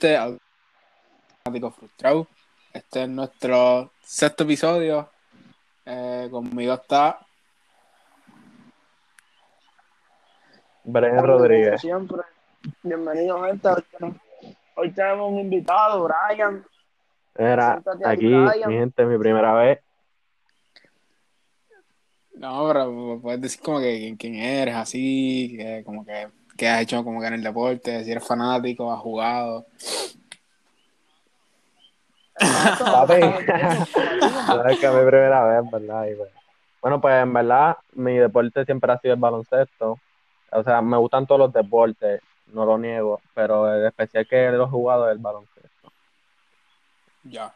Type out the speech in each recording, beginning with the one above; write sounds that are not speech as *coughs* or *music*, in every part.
Gente a Fanático Frustrado. Este es nuestro sexto episodio. Eh, conmigo está Brian Rodríguez. Siempre. Bienvenido, gente. Hoy tenemos- un invitado, Brian. Era aquí, Brian. mi gente, mi primera vez. No, pero puedes decir como que quién, quién eres, así, que como que qué has hecho como que en el deporte, si eres fanático, has jugado. *laughs* Papi. Sabes que es mi primera vez, ¿verdad? Y pues, bueno, pues en verdad, mi deporte siempre ha sido el baloncesto. O sea, me gustan todos los deportes, no lo niego, pero el especial que lo he jugado es el baloncesto. Ya.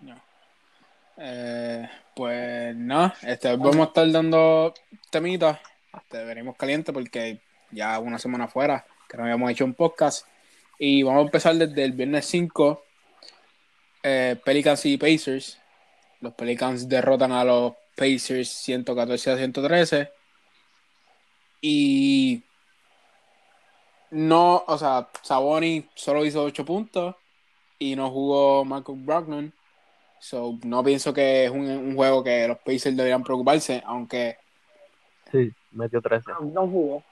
ya. Eh, pues nada, este, hoy vamos a estar dando temitas. Este, venimos caliente porque ya una semana fuera, que no habíamos hecho un podcast. Y vamos a empezar desde el viernes 5. eh, Pelicans y Pacers. Los Pelicans derrotan a los Pacers 114 a 113. Y no, o sea, Saboni solo hizo 8 puntos y no jugó Michael Brogdon. So, no pienso que es un, un juego que los Pacers deberían preocuparse, aunque. Sí, metió 13. No jugó.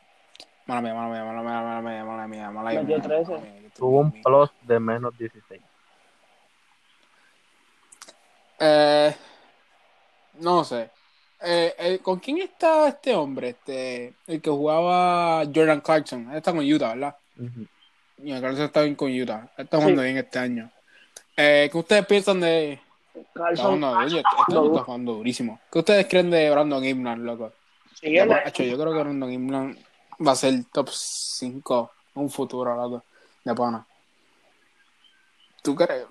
Mala mía, mala mía, mala mía, mala mía, mala mía, mala mía. Metió mala 13. mía, mala mía. Tuvo un plus de menos 16. Eh, no sé. Eh, eh, ¿Con quién está este hombre? Este, el que jugaba Jordan Clarkson. Él está con Utah, ¿verdad? Ujú. Y Clarkson está bien con Utah. Él está jugando Sí. bien este año. Eh, ¿Qué ustedes piensan de.? Carlson. oye, este año está jugando durísimo. ¿Qué ustedes creen de Brandon Ingram, loco? Sí, Hacho, yo creo que Brandon Ingram va a ser top 5 en un futuro, loco, de pana. ¿Tú crees?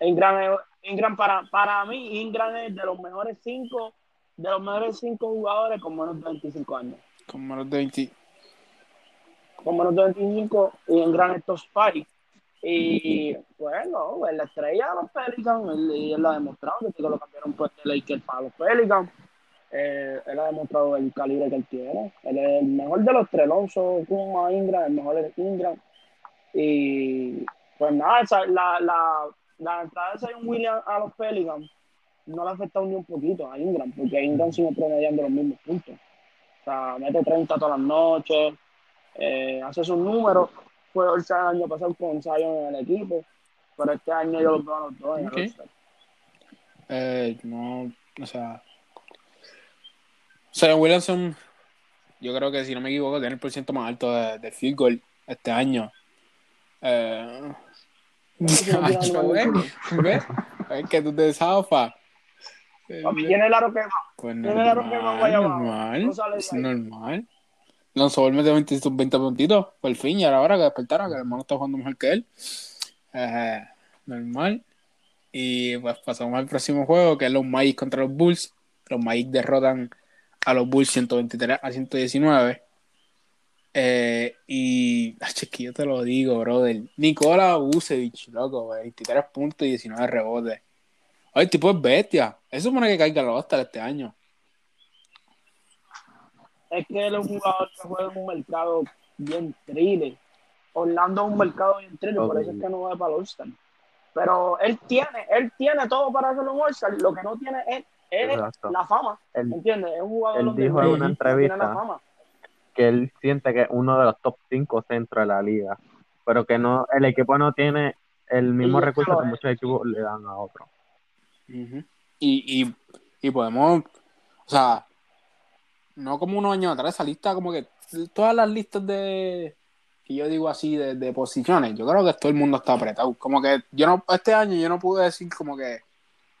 Ingram, Ingram para, para mí, Ingram es de los mejores cinco, de los mejores cinco jugadores con menos de 25 años. Con menos de 20. Con menos de 25 y Ingram es top five. Y bueno, la estrella de los Pelicans, él, y él lo ha demostrado, desde que lo cambiaron pues, de Lakers para los Pelicans. Eh, él ha demostrado el calibre que él tiene. Él es el mejor de los tres, Alonso, Kuma, Ingram, el mejor es Ingram. Y pues nada, esa- la, la, la entrada de Zion Williams a los Pelicans no le ha afectado ni un poquito a Ingram, porque Ingram sigue promediando los mismos puntos. O sea, mete 30 todas las noches, eh, hace sus números. Fue el año pasado con Zion en el equipo, pero este año yo los veo a los dos en el All-Star. Eh, no, o sea. Zion Williamson, yo creo que si no me equivoco, tiene el porciento más alto de, de field goal este año. Eh, ¿ves? ¿Ves? Es que tú te ¿Quién es el aro que va? Pues ¿Quién es el aro que va normal, allá abajo? normal, No es normal. Lanzó Ball metió 20, 20 puntitos, por fin, y ahora que despertara, que el hermano está jugando mejor que él. Eh, normal. Y pues pasamos al próximo juego, que es los Magic contra los Bulls. Los Magic derrotan a los Bulls 123 a 119. Eh, y, que yo te lo digo, brother. Nikola Vucevic, loco, 23 puntos y 19 rebotes. Oye, el tipo es bestia. Eso supone que caiga los All-Star este año. Es que él es un jugador que juega en un mercado bien thriller. Orlando es un mercado bien thriller, por eso es que no va para el All-Star. Pero él tiene, él tiene todo para hacer un All-Star. Lo que no tiene es, es Exacto. la fama. Él, ¿Entiendes? Es un jugador Él dijo en una la entrevista fama. que él siente que es uno de los top 5 centros de la liga, pero que no el equipo no tiene el mismo Y recurso que muchos equipos le dan a otros. Ujú. y, y, y podemos, o sea, no como unos años atrás, esa lista como que todas las listas de, que yo digo así, de, de posiciones, yo creo que todo el mundo está apretado. Como que yo no, este año yo no pude decir como que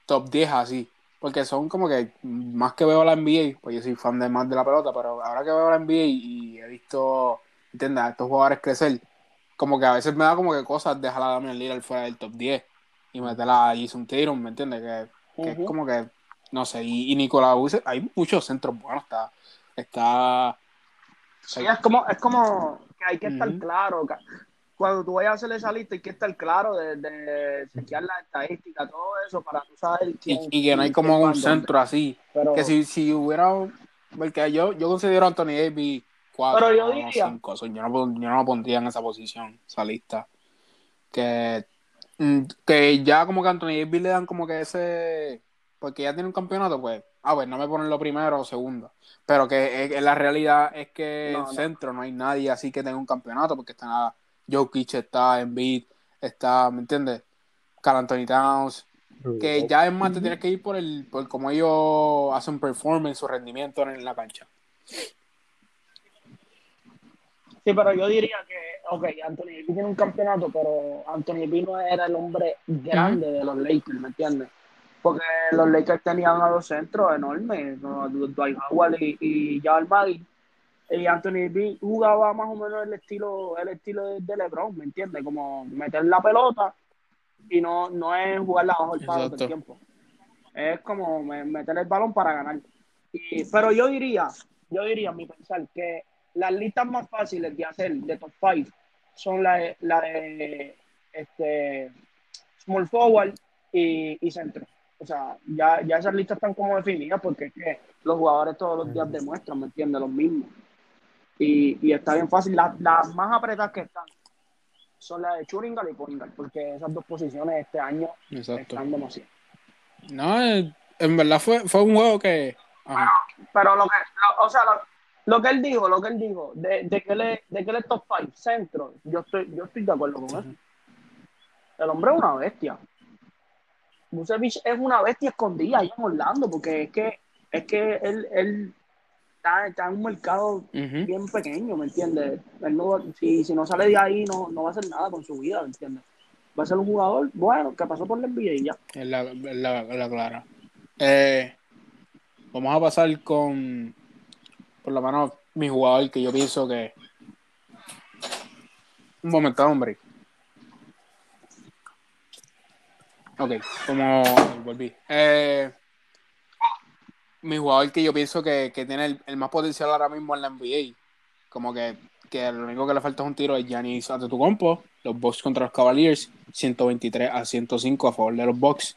top 10 así, porque son como que más que veo la NBA, pues yo soy fan de más de la pelota, pero ahora que veo la NBA y he visto, ¿entiendes? A estos jugadores crecer, como que a veces me da como que cosas dejar a Damian Lillard fuera del top 10 y meterla a Jason Tatum, ¿me entiendes? Que, es como que, no sé, y, y Nicolás Buse, hay muchos centros buenos, está, está, Sí, es como, es como que hay que estar Ujú. claro. Cuando tú vayas a hacer esa lista, hay que estar claro de, de chequear las estadísticas, todo eso, para tú saber quién. y, y que no hay como un centro así, Pero, que si, si hubiera, porque yo, yo considero a Anthony Davis 4 Pero yo no, diría- 5. yo, no, yo no lo pondría en esa posición, esa lista. Que, mm, que ya como que a Anthony Davis le dan como que ese. Porque ya tiene un campeonato, pues. Ah, pues no me ponen lo primero o segundo. Pero que, eh, la realidad es que No, en no. centro no hay nadie así que tenga un campeonato, porque está nada. Jokic está, Embiid está, ¿me entiendes? Carl Anthony Towns. Que ya es más, te tienes que ir por el por cómo ellos hacen performance, su rendimiento en la cancha. Sí, pero yo diría que, ok, Anthony Davis tiene un campeonato, pero Anthony Davis no era el hombre grande de los Lakers, ¿me entiendes? Porque los Lakers tenían a dos centros enormes, ¿no? Dwight Howard y, y Jamal Magui. Y Anthony Davis jugaba más o menos el estilo, el estilo de, de LeBron, ¿me entiendes? Como meter la pelota y no, no es jugarla bajo el palo todo el tiempo. Es como me- meter el balón para ganar. Y- pero yo diría, yo diría, mi pensar, que las listas más fáciles de hacer de top 5 son la de, la de este, small forward y, y centro. O sea, ya, ya esas listas están como definidas porque es que los jugadores todos los días demuestran, ¿me entiendes? Los mismos. Y, y está bien fácil. Las, las más apretadas que están son las de Churingal y Poringal, porque esas dos posiciones este año Exacto. están demasiado. No, eh, en verdad fue, fue un juego que. Pero lo que, lo- o sea, lo, lo que él dijo, lo que él dijo, de, de que le, de que él es top 5, centro, yo estoy, yo estoy de acuerdo con eso. El hombre es una bestia. Vucevic es una bestia escondida ahí en Orlando, porque es que, es que él, él está, está en un mercado bien pequeño, ¿me entiendes? Él no, si, si no sale de ahí, no, no va a hacer nada con su vida, ¿me entiendes? Va a ser un jugador, bueno, que pasó por la NBA y ya. Es la, la, la clara. Eh, vamos a pasar con, por lo menos, mi jugador que yo pienso que. Un momento, hombre. Ok, como volví. Eh, mi jugador que yo pienso que, que tiene el, el más potencial ahora mismo en la NBA. Como que, que lo único que le falta es un tiro es Giannis Antetokounmpo. Los Bucks contra los Cavaliers, 123 a 105 a favor de los Bucks.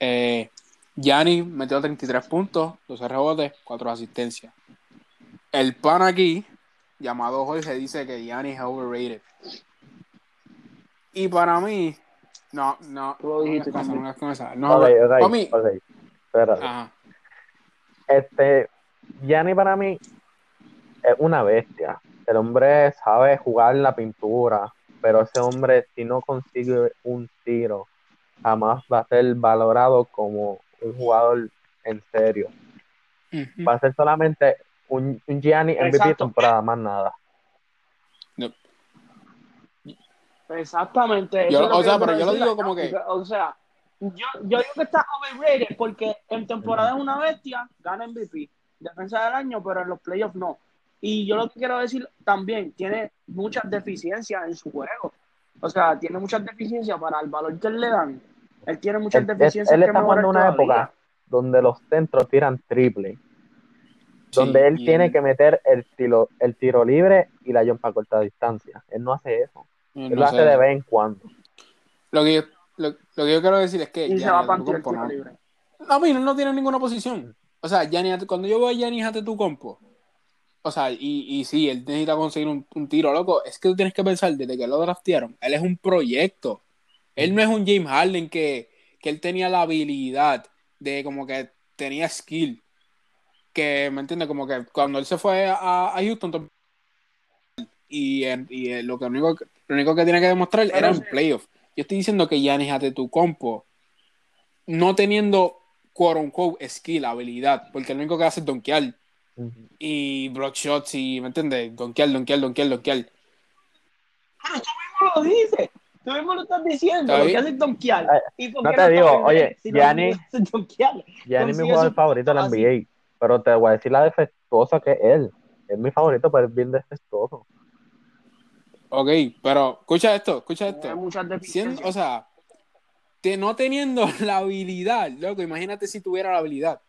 Eh, Giannis metió 33 puntos, 12 rebotes, 4 asistencias. El pan aquí, llamado Jorge, dice que Giannis es overrated. Y para mí, no, no, Tú lo dijiste no, hagas también. con esa, no, Ok, ok, para mí, ok. Espérate. ajá, Este, Gianni para mí es una bestia. El hombre sabe jugar en la pintura, pero ese hombre si no consigue un tiro, jamás va a ser valorado como un jugador en serio. Va a ser solamente un, un Gianni MVP Exacto. temporada, más nada. Exactamente. Yo- o sea, pero yo lo digo como que- O sea, yo, yo digo que está overrated porque en temporada es una bestia, gana MVP, defensa del año, pero en los playoffs no. Y yo lo que quiero decir también, tiene muchas deficiencias en su juego. O sea, tiene muchas deficiencias para el valor que le dan. Él tiene muchas Él, él- deficiencias él que está jugando una época donde los centros tiran triple, Sí, donde él tiene que meter el tiro, el tiro libre y la jump a corta distancia. Él no hace eso. no Él lo hace de vez en cuando. Lo que, yo, lo, lo que yo quiero decir es que Y se va tiro no, libre. No, mira, no tiene ninguna posición. O sea, Giannis, cuando yo veo a Giannis Antetokounmpo, o sea, y, y sí, él necesita conseguir un, un tiro, loco, es que tú tienes que pensar, desde que lo draftearon, él es un proyecto. Él no es un James Harden que, que él tenía la habilidad de como que tenía skill. Que, ¿me entiendes? Como que cuando él se fue a, a Houston, to- y, y eh, lo, que único, que- lo único que tiene que demostrar Pero era sí. en playoff. Yo estoy diciendo que Giannis Antetokounmpo no teniendo quote unquote skill, habilidad, porque lo único que hace es donkear Ujú. y block shots y, ¿me entiendes? Donkear, donkear, donkear, donkear. Pero tú mismo lo dices. Tú mismo lo estás diciendo. Está Lo que haces es donkear. Ay, ¿Y por no te digo, bien, oye, si Giannis- es mi jugador favorito de la NBA, pero te voy a decir la defectuosa que es él. Es mi favorito, pero es bien defectuoso. Ok, pero escucha esto, escucha esto. muchas Siendo- deficiencias. o sea, te- no teniendo *laughs* la habilidad, loco, imagínate si tuviera la habilidad.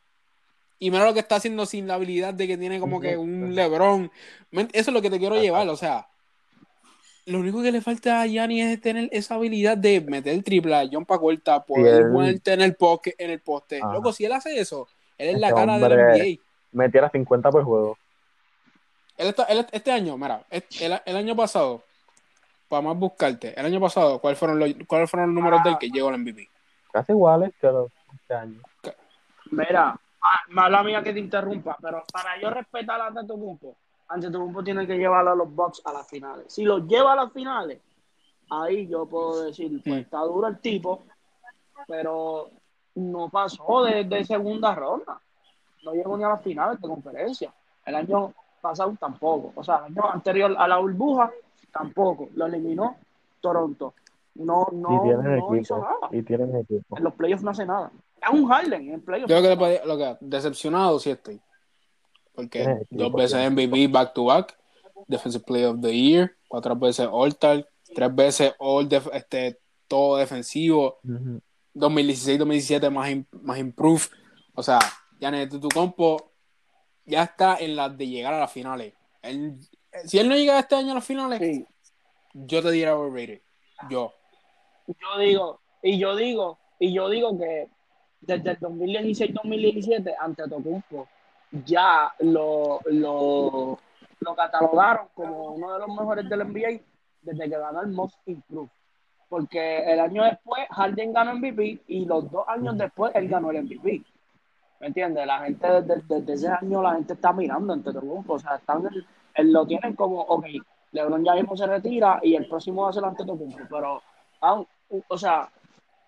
Y mira lo que está haciendo sin la habilidad de que tiene como que un Lebron. Eso es lo que te quiero Ajá. llevar, o sea. Lo único que le falta a Yanni es tener esa habilidad de meter el triple, John pa' corta, poder él- ponerte en el poste, en el poste. Ajá. Loco, si él hace eso, él es Ese la cara del NBA. Metiera 50 por juego. él está- él- este año, mira, este- el, el año pasado, para más buscarte, el año pasado, ¿cuáles fueron los, ¿cuáles fueron los números del que llegó al MVP? Casi iguales que los este año. Mira, ah, mala mía que te interrumpa, pero para yo respetar a Antetokounmpo, Antetokounmpo tiene que llevar a los Bucks a las finales. Si los lleva a las finales, ahí yo puedo decir, pues Mm. está duro el tipo, pero no pasó de, de segunda ronda. No llegó ni a las finales de conferencia. El año pasado tampoco. O sea, el año anterior a la burbuja tampoco. Lo eliminó Toronto. No, no, y tienen no hizo equipo. nada. Y tienen equipo. En los playoffs no hace nada. Es un Harden en playoffs. Yo creo que lo que decepcionado sí estoy. Porque equipo, dos veces MVP back to back, Defensive Player of the Year, cuatro veces All-Star, tres veces All def- este, todo defensivo, Ujú. 2016-2017 más, im- más improve. O sea, ya tu compo ya está en las de llegar a las finales. Él- si él no llega este año a las finales, Sí. yo te diría overrated. Yo. yo digo, y yo digo, y yo digo que desde el 2016-2017, ante Tocumpo, ya lo, lo, lo catalogaron como uno de los mejores del NBA desde que ganó el Most Improved. Porque el año después Harden ganó MVP y los dos años después él ganó el MVP. ¿Me entiendes? La gente desde, desde ese año la gente está mirando ante Tocumpo. O sea, están, lo tienen como, ok, LeBron ya mismo se retira y el próximo va a ser ante Tocumpo. Pero, o sea,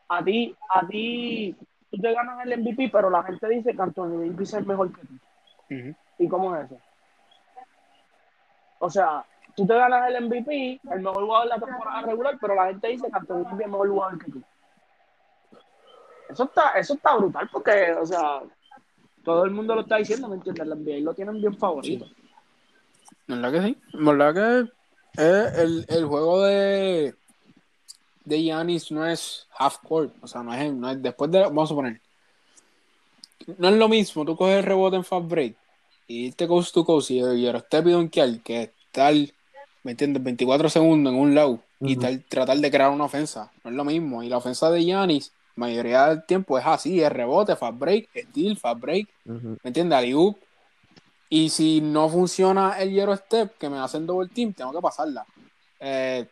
a ti, a ti, tú te ganas el MVP, pero la gente dice que Anthony Davis es mejor que tú. ¿Y cómo es eso? O sea, tú te ganas el MVP, el mejor jugador de la temporada regular, pero la gente dice que Anthony Davis es mejor jugador que tú. Eso está, eso está brutal porque, o sea, todo el mundo lo está diciendo, ¿me entiendes? La NBA lo tienen bien favorito. ¿Verdad que sí? ¿Verdad que eh, el, el juego de de Giannis no es half court? O sea, no es, no es después de, vamos a poner, no es lo mismo tú coges el rebote en fast break y irte coast to coast y, y y donkear que estar, ¿me entiendes? 24 segundos en un lado y Ujú. tal- tratar de crear una ofensa. No es lo mismo. Y la ofensa de Giannis, mayoría del tiempo es así, es rebote, fast break, steal, fast break. ¿me entiendes? Alley-oop. Y si no funciona el Hero Step, que me hacen double team, tengo que pasarla. Eh,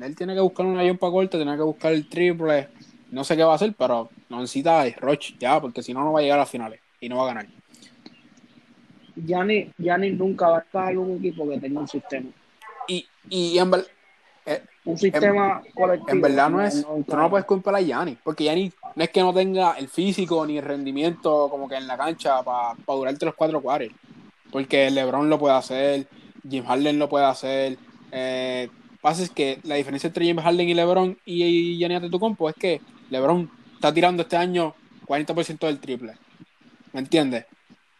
él tiene que buscar una jumpa corta, tiene que buscar el triple. No sé qué va a hacer, pero no necesita el Roch ya, porque si no, no va a llegar a las finales y no va a ganar. Gianni, Gianni nunca va a estar en un equipo que tenga un sistema. Y, y en, ver- Un sistema colectivo. en verdad no es. no- Tú no puedes culpar a Yanni, porque Yanni no es que no tenga el físico ni el rendimiento como que en la cancha para durarte los cuatro cuares. Porque LeBron lo puede hacer, Jim Harden lo puede hacer. Eh, pasa es que la diferencia entre Jim Harden y LeBron y Gianni Antetokounmpo es que LeBron está tirando este año 40% del triple. ¿Me entiendes?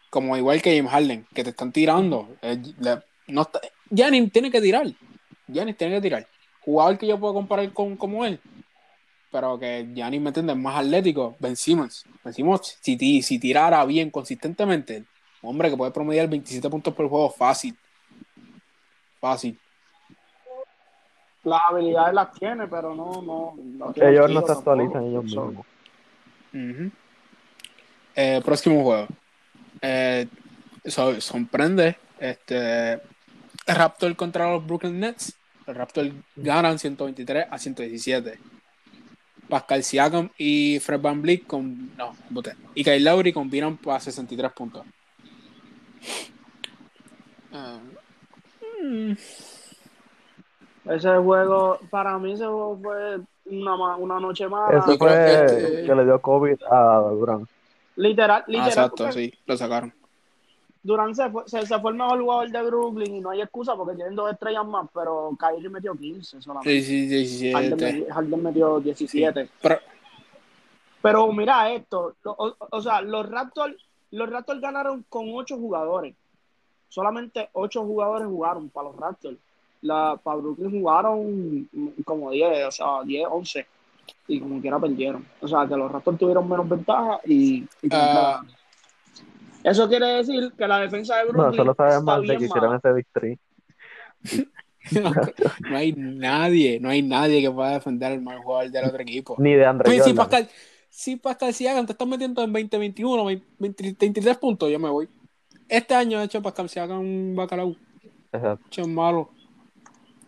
Como igual que Jim Harden, que te están tirando. Eh, tiene que tirar. Giannis tiene que tirar. Jugador que yo puedo comparar con como él, pero que Giannis me entiende, es más atlético, Ben Simmons. Ben Simmons, si tirara bien consistentemente, un hombre que puede promediar 27 puntos por juego fácil. Fácil. Las habilidades las tiene, pero no. no, no Ellos no se actualizan ellos mismos. Ujú. Eh, próximo juego. Eh, so- sorprende. Este, Raptor contra los Brooklyn Nets. Los Raptors ganan 123 a 117. Pascal Siakam y Fred Van Vliet con. No, boté. Y Kyle Lowry combinan para 63 puntos. Mm, Ese juego, para mí, ese juego fue una, ma- una noche mala. Yo creo fue este- que le dio COVID a Durant. Literal, ah, literal. exacto, porque sí, lo sacaron. Durant se fue, se, se fue el mejor jugador de Brooklyn y no hay excusa porque tienen dos estrellas más, pero Kyrie metió 15 solamente. Sí, sí, sí, Harden, 17. metió- Harden metió 17. Pero, Pero mira esto, lo- o, o sea, los Raptors, los Raptors ganaron con ocho jugadores. Solamente ocho jugadores jugaron para los Raptors. La, para Brooklyn jugaron como 10, o sea, 10, 11. Y como quiera perdieron. O sea, que los Raptors tuvieron menos ventaja y... y Ah. Eso quiere decir que la defensa de No, Brooklyn solo sabes más de que hicieron ese victory. *laughs* no hay nadie, no hay nadie que pueda defender al mal jugador del otro equipo. Ni de si. Pascal, si Pascal Siakam te estás metiendo en 2021, 20, 23 puntos, yo me voy. Este año, de hecho, Pascal Siakam un bacalao. Exacto. Che, es malo.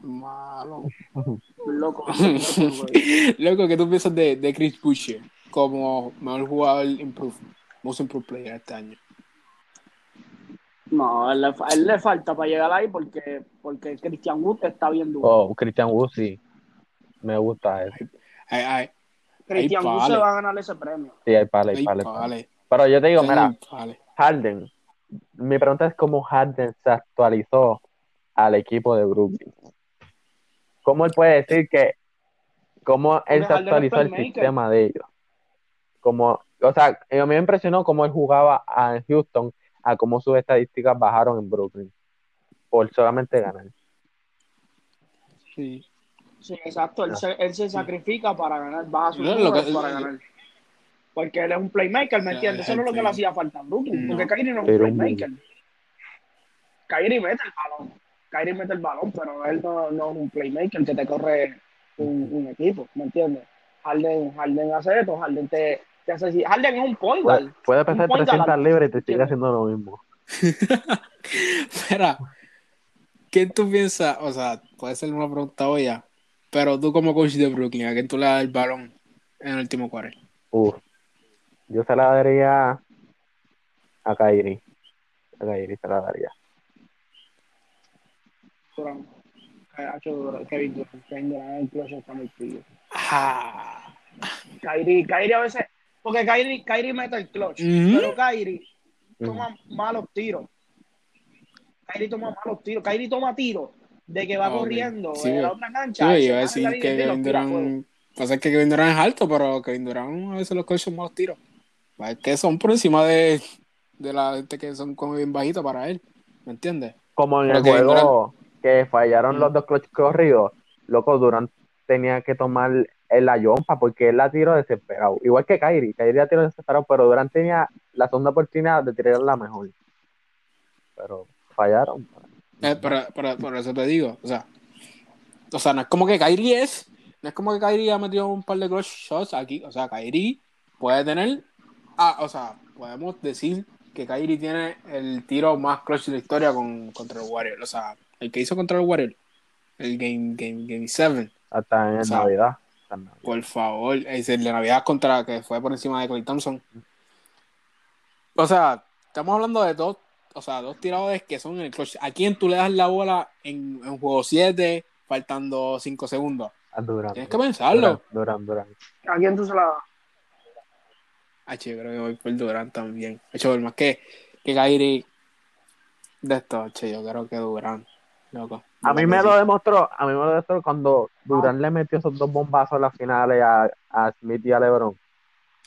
Malo. *laughs* Loco. güey. *laughs* Loco, ¿qué tú piensas de, de Chris Boucher como mejor jugador improve, most improved player este año? No, a él le, a él le falta para llegar ahí porque, porque Christian Wood está bien duro. Oh, Christian Wood, sí. Me gusta eso. Ay, ay, Vale. se va a ganar ese premio. Sí, hay pala, hay vale. Pero yo te digo, mira. Harden. Mi pregunta es cómo Harden se actualizó al equipo de Brooklyn. ¿Cómo él puede decir que cómo él se actualizó al playmaker. sistema de ellos? Como, o sea, a mí me impresionó cómo él jugaba a Houston a cómo sus estadísticas bajaron en Brooklyn por solamente ganar. Sí. Sí, exacto. Él, se, él se sacrifica para ganar, baja su No, que- para ganar. Porque él es un playmaker, ¿me Ya, entiendes? Eso no es lo que le hacía falta a Brooklyn. No. Porque Kyrie no es Pero un un playmaker. Kyrie mete el balón. Kyrie mete el balón, pero él no, no es un playmaker que te corre un, un equipo, ¿me entiendes? Harden, Harden hace esto, Harden te, te hace así. Harden es un point guard. Puede, guard 300 libras y te sigue haciendo lo mismo. *laughs* Espera, ¿qué tú piensas? O sea, puede ser una pregunta obvia, pero tú como coach de Brooklyn, ¿a quién tú le das el balón en el último cuarto? Yo se la daría a Kyrie. A Kyrie se la daría. Ah, Kyrie, Kyrie a veces, porque Kyrie, Kyrie mete el clutch, pero Kyrie toma malos tiros. Kyrie toma malos tiros. Kyrie toma tiros de que va Ah, corriendo Sí, en la otra sí, cancha. y yo iba a decir la que Kevin. Durant, pasa que Kevin Durant es alto, pero Kevin Durant a veces los coaches son malos tiros. Es que son por encima de, de la gente que son como bien bajitos para él, ¿me entiendes? Como en Pero el Kevin juego que fallaron Mm. los dos clutch corridos, loco, Durant tenía que tomar la yompa porque él la tiró desesperado. Igual que Kyrie, Kyrie la tiró desesperado, pero Durant tenía la segunda oportunidad de tirarla mejor. Pero fallaron. Eh, pero, pero por eso te digo, o sea, o sea, no es como que Kyrie es, no es como que Kyrie ha metido un par de clutch shots aquí, o sea, Kyrie puede tener, ah, o sea, podemos decir que Kyrie tiene el tiro más clutch de la historia con, contra el Warrior, o sea, el que hizo contra el Warrior, el Game Game Game 7, Hasta en O sea, Navidad. Hasta en Navidad. por favor, es el de Navidad contra que fue por encima de Clay Thompson. O sea, estamos hablando de dos, o sea, dos tiradores que son en el clutch. ¿A quién tú le das la bola en, en juego 7, faltando 5 segundos? A Durant. Tienes que pensarlo. Durant, Durant, Durant. ¿A quién tú se la das? H, yo creo que voy por Durant también. Hecho, por más que, que Kyrie de esto, H, yo creo que Durant. Loco. A mí me lo demostró, a mí me lo demostró cuando Durant le metió esos dos bombazos en las finales a, a Smith y a LeBron.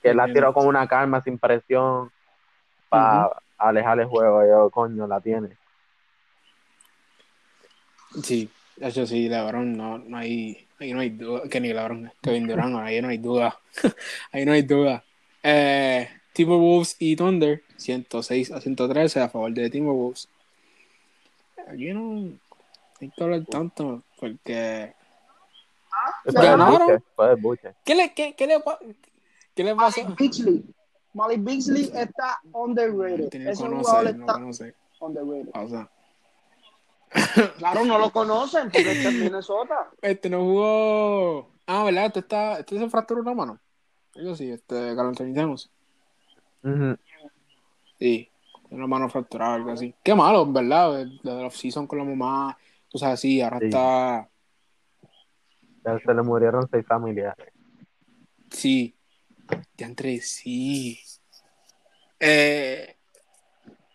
Que él la tiró con una calma, sin presión, para alejar el juego. Yo, coño, la tiene. sí. Sí, hecho, sí, LeBron, no, no hay, ahí no hay duda. Que ni LeBron, Kevin Durant, ahí no hay duda. *laughs* ahí no hay duda. Eh, Timberwolves y Thunder, 106 a 113 a favor de Timberwolves. Aquí no hay que hablar tanto, porque ¿Ganaron? ¿Qué le, qué, qué le, qué le Beasley. Malik Beasley está underrated. Ese jugador no está conoce. underrated. O sea, Claro, no lo conocen porque está en Minnesota. este no jugó. Ah, ¿verdad? Este, está, este se fracturó una mano. Yo sí, este, Anthony Towns. Ujú. Sí, una mano fracturada, algo así. Qué malo, verdad. Lo de la off-season con la mamá, así. Ahora Sí. está. Ya se le murieron seis familiares. Sí. Ya entre sí. Eh,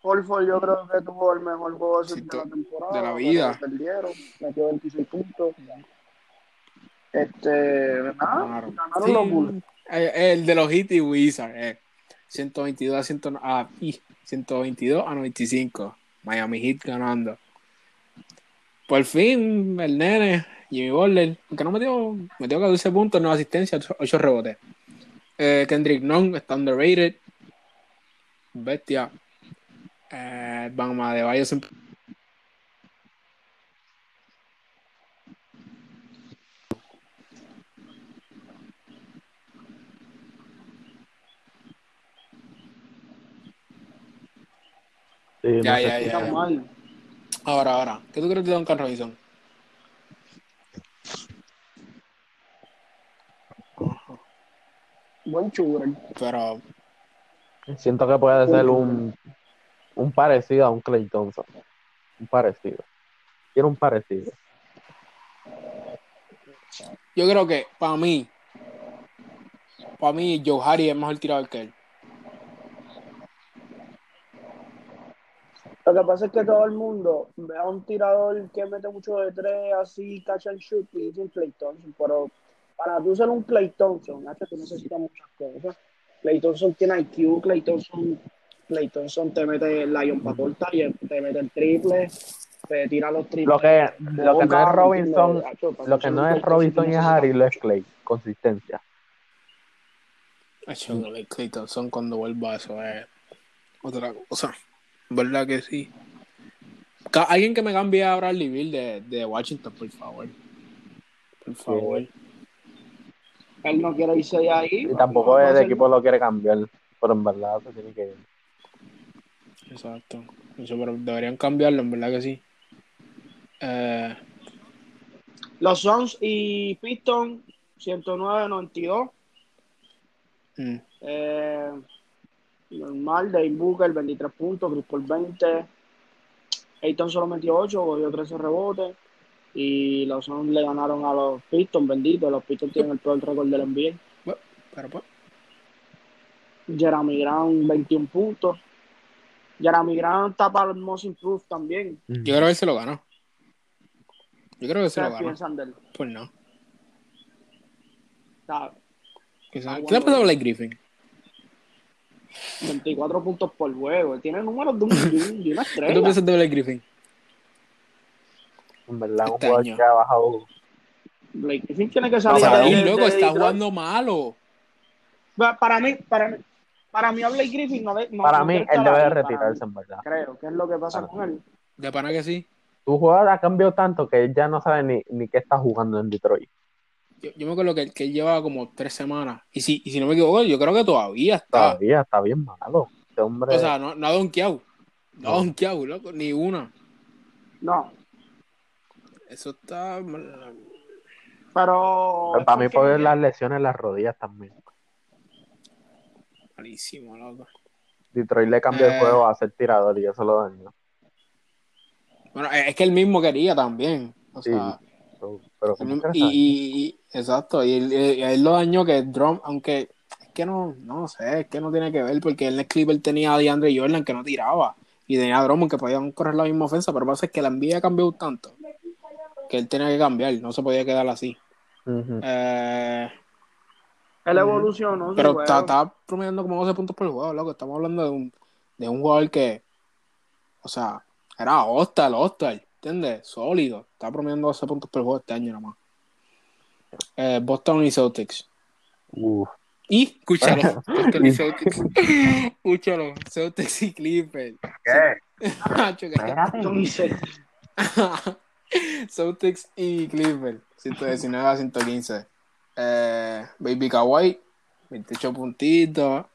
Horford yo creo que tuvo el mejor juego de la temporada. de la vida. Perdieron, metió 26 puntos. Este, nada, ganaron. Sí, los Bulls. eh, el de los Heat y Wizards. Eh. 122 a 100, ah, y 122 a 95. Miami Heat ganando. Por fin, el nene, Jimmy Butler, aunque no metió, metió 14 puntos, 9 asistencias, 8 rebotes. Eh, Kendrick Nunn está underrated. Bestia. Eh, Bama de Bayo siempre. Sí, Ya, no ya, ya. Mal. Ahora, ahora, ¿qué tú crees de Duncan Robinson? Buen shooter. Pero, Siento que puede ser un, un parecido a un Clay Thompson. Un parecido. Quiero un parecido. yo creo que para mí, para mí, Joe Harry es mejor tirador que él. Lo que pasa es que todo el mundo ve a un tirador que mete mucho de tres, así, catch and shoot, y dice un Clay Thompson. Pero para tú ser un Clay Thompson, Nacho, tú necesitas muchas cosas. Clay Thompson tiene IQ, Clay Thompson, Clay Thompson te mete la Lion para torta y te mete el triple, te tira los triples. Lo que, lo que no es Robinson. Nacho, lo que no es Robinson y es Harry, lo es Clay. Consistencia. El Clay Thompson cuando vuelva a eso es otra cosa. ¿Verdad que sí? Alguien que me cambie a Bradley Bill de, de Washington, por favor. Por favor. Él no quiere irse de ahí. Y tampoco no el equipo lo quiere cambiar, pero en verdad se tiene que ir. Exacto. Eso, pero deberían cambiarlo, en verdad que sí. Eh, Los Suns y Pistons, 109-92. mm, Eh, normal, Dave Booker, 23 puntos, Chris Paul 20. Ayton solo metió 8, cogió 13 rebotes. Y los Suns le ganaron a los Pistons, bendito. Los Pistons tienen el peor récord del NBA. pero pues, Jeremy Grant, 21 puntos. Jeremy Grant está para el Most Improved también. yo creo que él se lo ganó. Yo creo que se lo ¿Ustedes ganó. piensan de él? Pues no. Está ¿Qué, Ah, ¿qué le pasó a Blake Griffin? 24 puntos por juego. Tiene números de, un, de, *laughs* un- de una ¿Qué estrella. tú piensas de Blake Griffin? En verdad, un jugador año. que ha bajado. Blake Griffin tiene que salir para mí, de está Detroit. jugando malo. Pa- Para mí, para mí, para mí a Blake Griffin no, Para no mí, él debe de retirarse, en verdad. Creo que es lo que pasa Para con él. De pana que sí. Tu jugador ha cambiado tanto que él ya no sabe ni, ni qué está jugando en Detroit. Yo, yo me acuerdo que, que él llevaba como tres semanas. Y si, y si no me equivoco, yo creo que todavía está. Todavía está bien malo. Este hombre. O sea, no, no ha donkeado. No ha No. donkeado, loco, ni una. No, Eso está. pero. para mí, por no las lesiones en las rodillas también. Malísimo, loco. Detroit le cambió Eh. el juego a ser tirador y eso lo dañó. Bueno, es que él mismo quería también. O Sí, sea, Pero, pero él ¿cómo mismo- que y, y- y- exacto. Y él, y a él lo dañó que Drum, aunque es que no, no sé, es que no tiene que ver porque en el Clipper tenía a DeAndre Jordan que no tiraba. Y tenía a Drummond que podían correr la misma ofensa, pero pasa es que la envía cambió tanto que él tenía que cambiar, no se podía quedar así. Ujú. Eh, Él evolucionó. Pero está, está promediando como 12 puntos por juego, loco. Estamos hablando de un, de un jugador que, o sea, era hostal, hostal, ¿entiendes? Sólido. Está promediando 12 puntos por juego este año nomás. Eh, Boston y Celtics. Uf. Y, escúchalo, *laughs* Boston y Celtics. escúchalo, Celtics y Clippers. ¿Qué? *laughs* Macho, que- Entonces, *laughs* Celtics y Clippers. 119 a 115. Eh, Baby Kawhi, 28 puntitos.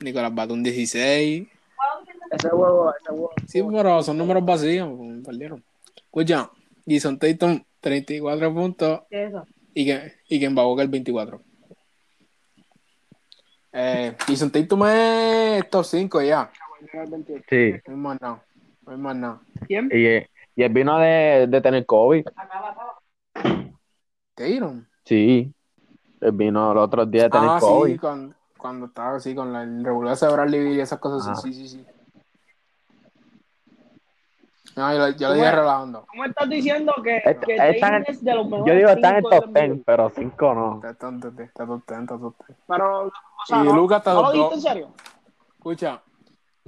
Nicolás Batum, 16. ese juego, ese juego. Sí, pero son números vacíos, perdieron. Escucha, Jason Tatum, 34 puntos. Y que, y que Walker, 24. Eh, Jason Tatum es top 5 ya. Sí. No hay más nada. No hay más nada. ¿Quién? Y, y él vino de, de tener COVID. Tatum. Sí. Él vino los otros días de tener Ah, COVID. sí, cuando, cuando estaba así con la, el regular de Bradley Beal y esas cosas. Ah. Sí, sí, sí. No, yo, lo- yo lo dije relajando. ¿Cómo estás diciendo que, el- es de los mejores Yo digo, está en el top 10, NBA? pero 5 no. Está tonto, está top 10, está top 10, Pero, o sea, Y no, Lucas está ¿no lo top dijiste en serio? Escucha.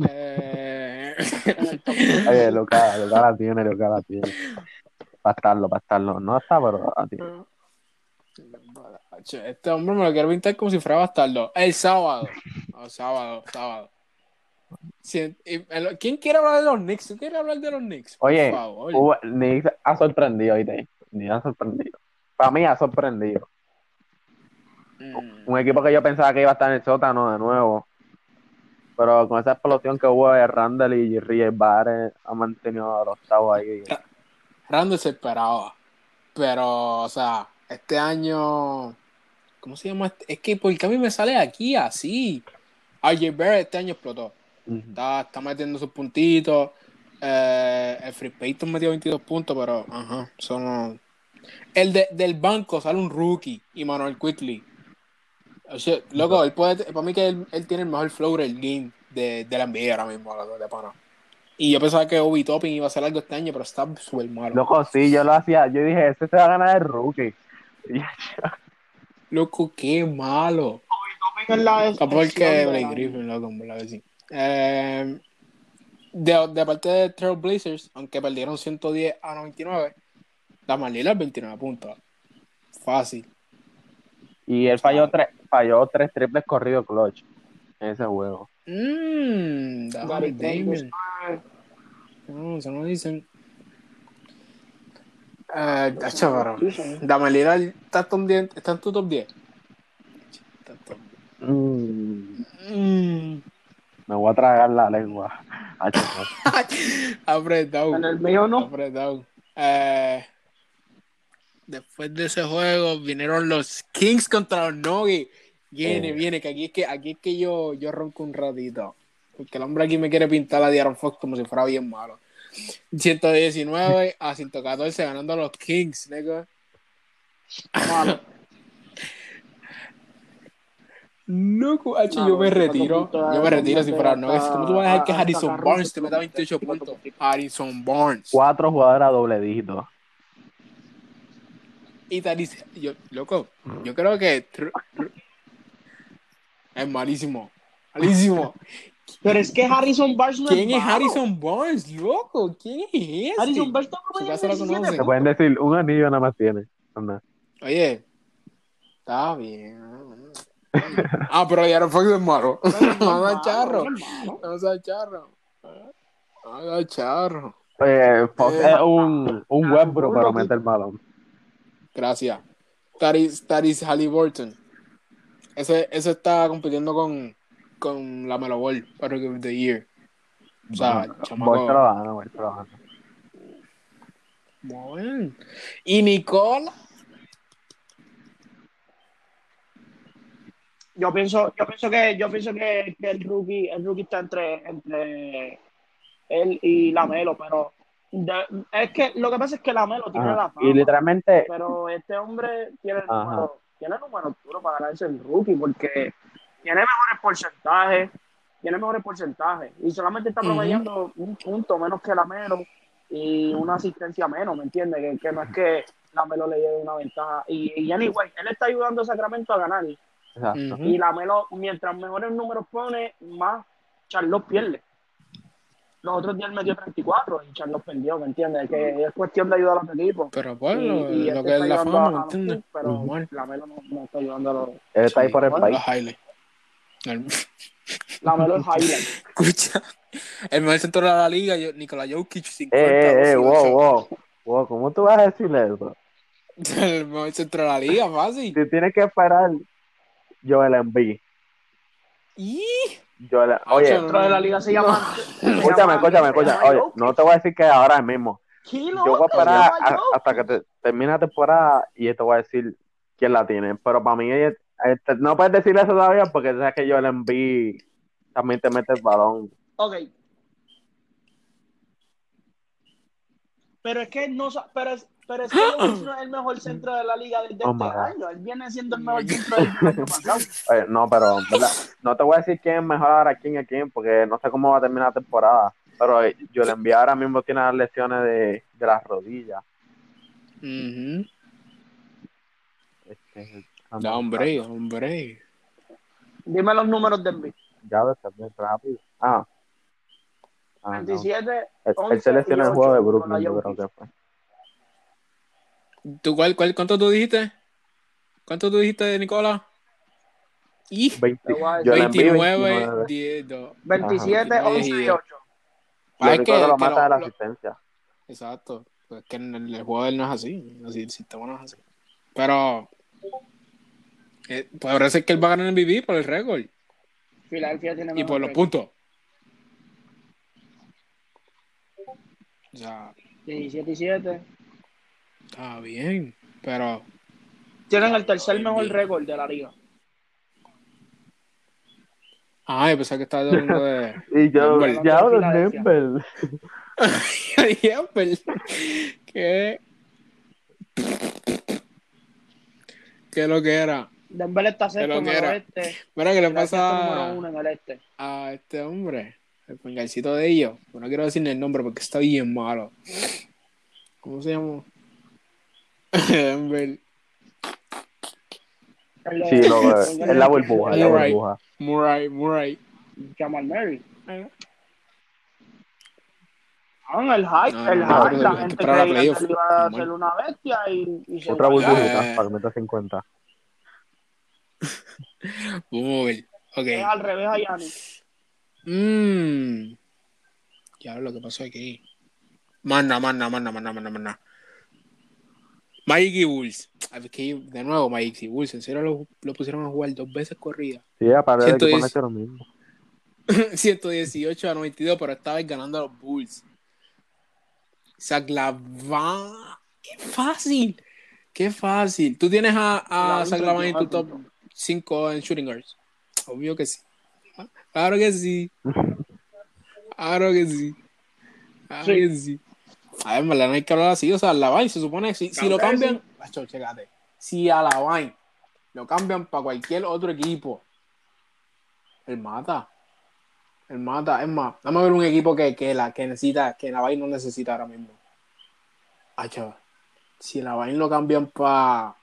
Eh... *laughs* Oye, Lucas, Lucas la tiene, Lucas la tiene. Para estarlo, para estarlo. No está, pero la tiene. Este hombre me lo quiere pintar como si fuera bastardo. El sábado. No, sábado, sábado. ¿Quién quiere hablar de los Knicks? ¿Tú quieres hablar de los Knicks? Por Oye, favor. hubo- Knicks ha sorprendido, ¿oíste? Ni ha sorprendido. Para mí ha sorprendido. Mm. Un equipo que yo pensaba que iba a estar en el sótano de nuevo. Pero con esa explosión que hubo de Randall y Rie Barre ha mantenido a los octavos ahí. Randall se esperaba. Pero, o sea, este año. ¿Cómo se llama? este? Es que porque a mí me sale aquí así. RJ Barrett este año explotó. Está, está metiendo sus puntitos. Eh, el Free Payton metió 22 puntos, pero ajá, eso no- El de- del banco sale un rookie y Manuel Quickly. O sea, loco, él puede, para mí que él, él tiene el mejor flow del game de, de la NBA ahora mismo, loco, de pana. Y yo pensaba que Obi Topping iba a hacer algo este año, pero está súper malo. Loco, sí, yo lo hacía. Yo dije, ese se va a ganar el rookie. Loco, qué malo. en la Ah, porque excepción de Blake la- Griffin, loco, en verdad que sí. Eh, de, de parte de Trail Blazers, aunque perdieron 110 a 99, Damian Lillard 29 puntos. Fácil. Y él falló tres, falló tres triples corridos clutch en ese juego. Mmm, No, eso no dicen. Eh, tacho, pero sí, sí. Damian Lillard está, en top 10 está en tu top 10. Está en top- Mm, Mm. me voy a tragar la lengua. *laughs* Apretado. En el mío no. Apretado. Eh, después de ese juego vinieron los Kings contra los Nuggets. Viene, Eh. viene, que aquí es que aquí es que yo, yo ronco un ratito. Porque el hombre aquí me quiere pintar a Diaron Fox como si fuera bien malo. 119 a 114 ganando a los Kings. Malo. Loco, No, yo me 24 retiro. Yo me retiro si fuera Nuggets. ¿Cómo tú vas a dejar que hasta Harrison Caruso Barnes te meta tuvo 28 24 puntos? puntos. Harrison Barnes. Cuatro jugadores a doble dígito. Y Taris, yo, loco, yo creo que es malísimo. Malísimo. *laughs* Pero es que Harrison Barnes no ¿Quién es. Harrison Barnes, loco? ¿Quién es ese? Harrison Barnes conoce. Se pueden decir, un anillo nada más tiene. Anda. Oye, está bien. Ah, pero Aaron Fox es malo. No da *laughs* charro. No da charro. No da charro. Eh, Fox Eh, es un, un ah, Westbrook, un pero loquito. mete el balón. Gracias. Taris, Taris Halliburton. Ese, ese está compitiendo con, con la Melo Ball para Rookie of the Year. O sea, el chamaco- Boy se lo gana. Bueno. Y Nicola. Yo pienso, yo pienso que, yo pienso que, que el rookie, el rookie está entre, entre él y Lamelo, pero de- es que lo que pasa es que Lamelo tiene Ajá. la fama, Y literalmente, pero este hombre tiene el número, tiene el número duro para ganarse el rookie porque tiene mejores porcentajes, tiene mejores porcentajes y solamente está promediando un punto menos que Lamelo y una asistencia menos, ¿me entiendes? Que, que no es que Lamelo le lleve una ventaja y, y anyway, él está ayudando a Sacramento a ganar exacto. Y la Melo, mientras mejores números pone, más Charlos pierde. Los otros días metió 34 y Charlos perdió, ¿me entiendes? Que es cuestión de ayudar a los equipos. Pero pues, Y- lo, y lo este que es la fama, a ¿me los entiendes? Pero Normal. la Melo no, no está ayudando a los. Él está ahí por el país. *laughs* La Melo es *laughs* highlight. Escucha, el mejor centro de la liga, Nikola Jokic, 50. Eh, eh, eh, 18. wow, wow. Wow, ¿cómo tú vas a decirle eso? *laughs* El mejor centro de la liga, fácil. Si tienes que esperar Joel Embiid. Y Joel, oye, Ocho, Dentro de la liga se *laughs* llama. escúchame, escúchame, escúchame. Oye, no te voy a decir que ahora mismo. ¡Qué Yo voy a llama a- hasta que te, termine la temporada y te voy a decir quién la tiene. Pero para mí, este, no puedes decir eso todavía porque sabes que Joel Embiid también te mete el balón. Ok. Pero es que no pero es, pero es que Jokic no es *gasps* el mejor centro de la liga desde Oh, este año. Él viene siendo el mejor centro del año pasado. *laughs* Oye, no, pero ¿verdad? no te voy a decir quién es mejor ahora, quién es quién, porque no sé cómo va a terminar la temporada. Pero eh, Joel Embiid ahora mismo tiene las lesiones de, de las rodillas. Este, Ya, hombre, hombre. Dime los números de Embiid. Ya ves, también rápido. Ah. Ah, no. 27, Él, él 11 se lesionó y el juego de 8 con Brooklyn, yo creo que fue. ¿Tú cuál, cuál, ¿Cuánto tú dijiste? ¿Cuánto tú dijiste, Nicola? Y 20, Te voy a decir. Joel Embiid, 29, 29. 10, 2. 27, Ajá. 11 y 8. Lo Ah, es que- lo que mata lo- es la lo- asistencia. Exacto. Pues que en el, el juego de él no es así. así. El sistema no es así. Pero. Eh, podría ser que él va a ganar el MVP por el récord. Filadelfia tiene y por los récord. puntos. O sea, 17 y 7. Está bien, pero Tienen el tercer Ay, mejor récord de la liga. ah, yo pensaba que estaba hablando de *laughs* Y yo, Denver. ya hablo de. Denver. *laughs* Denver. ¿Qué? ¿Qué es lo que era? Denver está sexto en que el era. oeste. Mira, ¿qué le pasa uno en el este. a este hombre? El pingarcito de ellos. No quiero decirle el nombre porque está bien malo. ¿Cómo se llama? Denver. Sí, no, es la burbuja, es la Murray. burbuja. Murray, Murray. Jamal Murray. Ah, el hype, No, el hype, no, la gente creía que iba a ser una bestia y, y se Otra burbujita Eh. para que meta 50. Vamos a ver. Ok. Es al revés a. Mmm. Ya lo que pasó aquí. Manda, manda, manda, manda, manda, manda. Mikey Bulls. *tsk* A ver, que de nuevo, Mikey Bulls. En serio lo, lo pusieron a jugar dos veces corrida. Sí, aparte de que 110. pone hecho lo mismo. *laughs* 118 a 92, pero esta vez ganando a los Bulls. Zach Lavin. ¡Qué fácil! ¡Qué fácil! ¿Tú tienes a, a en tu 22 top puntos. 5 en shooting guards? Obvio que sí. Claro que sí. *laughs* Claro que sí. Claro Sí. que sí. A ver, verdad no hay que hablar así. O sea, Lavin se supone que si, si lo cambian. Macho, chécate. Si a Lavin lo cambian para cualquier otro equipo, él mata. Él mata. Es más, vamos a ver un equipo que, que, la, que necesita, que Lavin no necesita ahora mismo. Macho, si Lavin lo cambian para.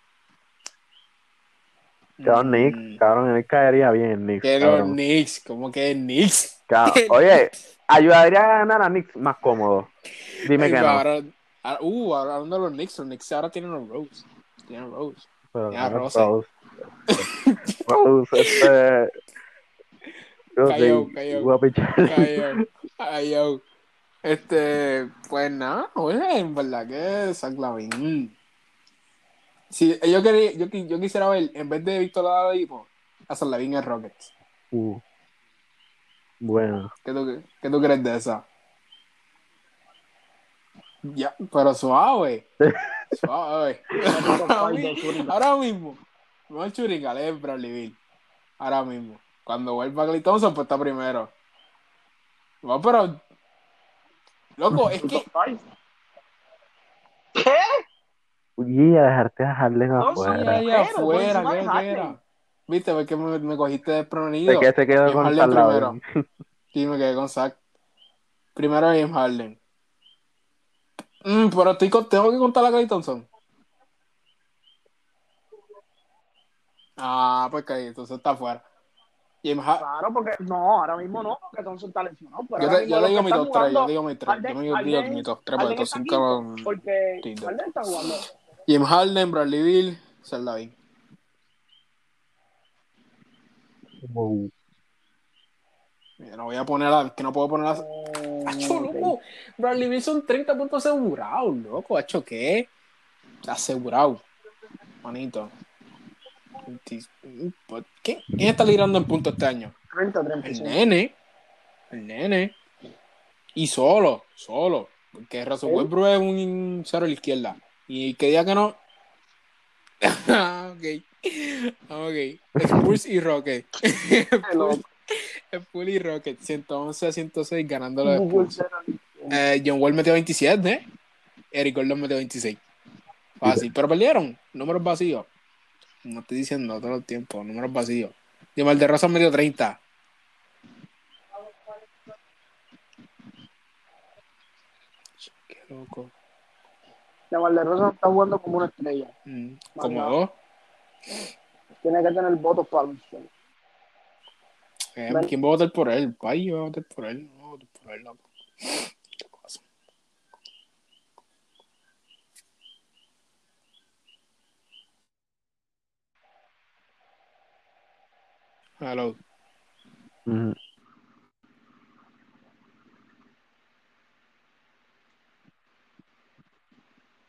Cabrón, Nick, cabrón, él caería bien en Knicks. Que los cabrón. Knicks, como que Knicks. *laughs* Oye, ayudaría a ganar a Knicks más cómodo. Dime Ay, que no. Ahora, ahora- uh, ahora hablando de los Knicks, los Knicks ahora tienen los Rose. Tienen Rose. Pero no, Rose. Rose. *laughs* Rose, este. Cayó, cayó. a yo. *laughs* Este, pues nada, oye, en verdad que Zach Lavin. Sí, yo, quería, yo, yo quisiera ver, en vez de Víctor Oladipo, a Zach Lavin en Rockets. Uh. Bueno, ¿Qué tú, qué tú crees de esa? Ya, pero suave. *laughs* Suave. Ahora mismo, ahora mismo. Mejor Churingal es Bradley Bill. Ahora mismo. Cuando vuelva Clay Thompson, pues está primero. No, pero. Loco, es que. ¿Qué? uy, a dejarte a Harden No, afuera. afuera, ¿qué, era? Viste, porque me, me cogiste desprevenido. ¿De qué se quedó con Harden Salvador? Sí, me quedé con Zach. Primero James Harden. Mm, pero estoy con- tengo que contar a Clay Thompson. Ah, pues Clay, entonces está afuera. James Harden. Claro, porque no, ahora mismo no, porque Thompson está lesionado. Pero Yo, te, le digo que mi top 3, yo digo mi 3, Harden- yo me digo mi top 3, porque top está 5 quinto, Porque. Harden está jugando. James Harden, Bradley Bill, Zach Uh, Mira, no voy a poner a, que no puedo poner a... Acho, loco. Bradley Bill son 30 puntos asegurados, loco. Acho, ¿qué? Asegurado. Manito. ¿Qué? ¿Quién está liderando en puntos este año? 30, El 35. nene. El nene. Y solo, solo. Porque Russell. Westbrook es un cero a la izquierda. Y que diga que no. *laughs* Ok. *laughs* Ok. Spurs y Rocket. *laughs* Spurs y Rocket. 111 a 106 ganando los Spurs. Eh, John Wall metió 27, ¿eh? Eric Gordon metió 26. Fácil. Pero perdieron. Números vacíos. No estoy diciendo todo el tiempo. Números vacíos. Dimal de Rosa metió 30. Qué loco. Jamal de Rosa está jugando como una estrella. Mm, Como dos. Tiene que tener votos para lucir. Eh. ¿Quién va a votar por él? Pai, va a votar por él. No va a votar por él, loco. Hello. ujú.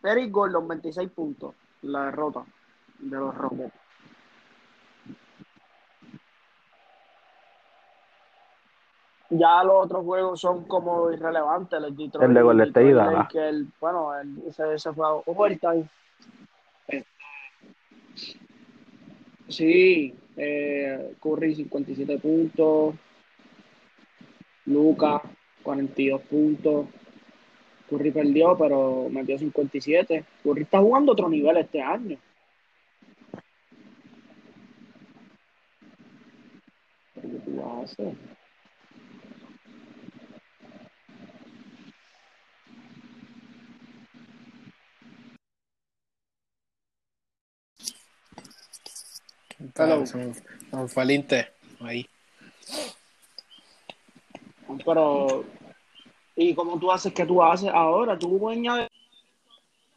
Eric Gordon, 26 puntos. La derrota de los Rockets. ya los otros juegos son como irrelevantes. El, Detroit, El de Golden State y Dallas. Lakers, bueno, el- ese, ese fue overtime. Sí, eh, Curry 57 puntos, Luca 42 puntos. Curry perdió, pero metió 57. Curry está jugando otro nivel este año. ¿Pero qué tú vas a hacer? Hello. Se me, se me fue el Inter. Ahí. Pero, ¿y cómo tú haces? ¿Qué tú haces ahora? ¿Tú puedes añadir?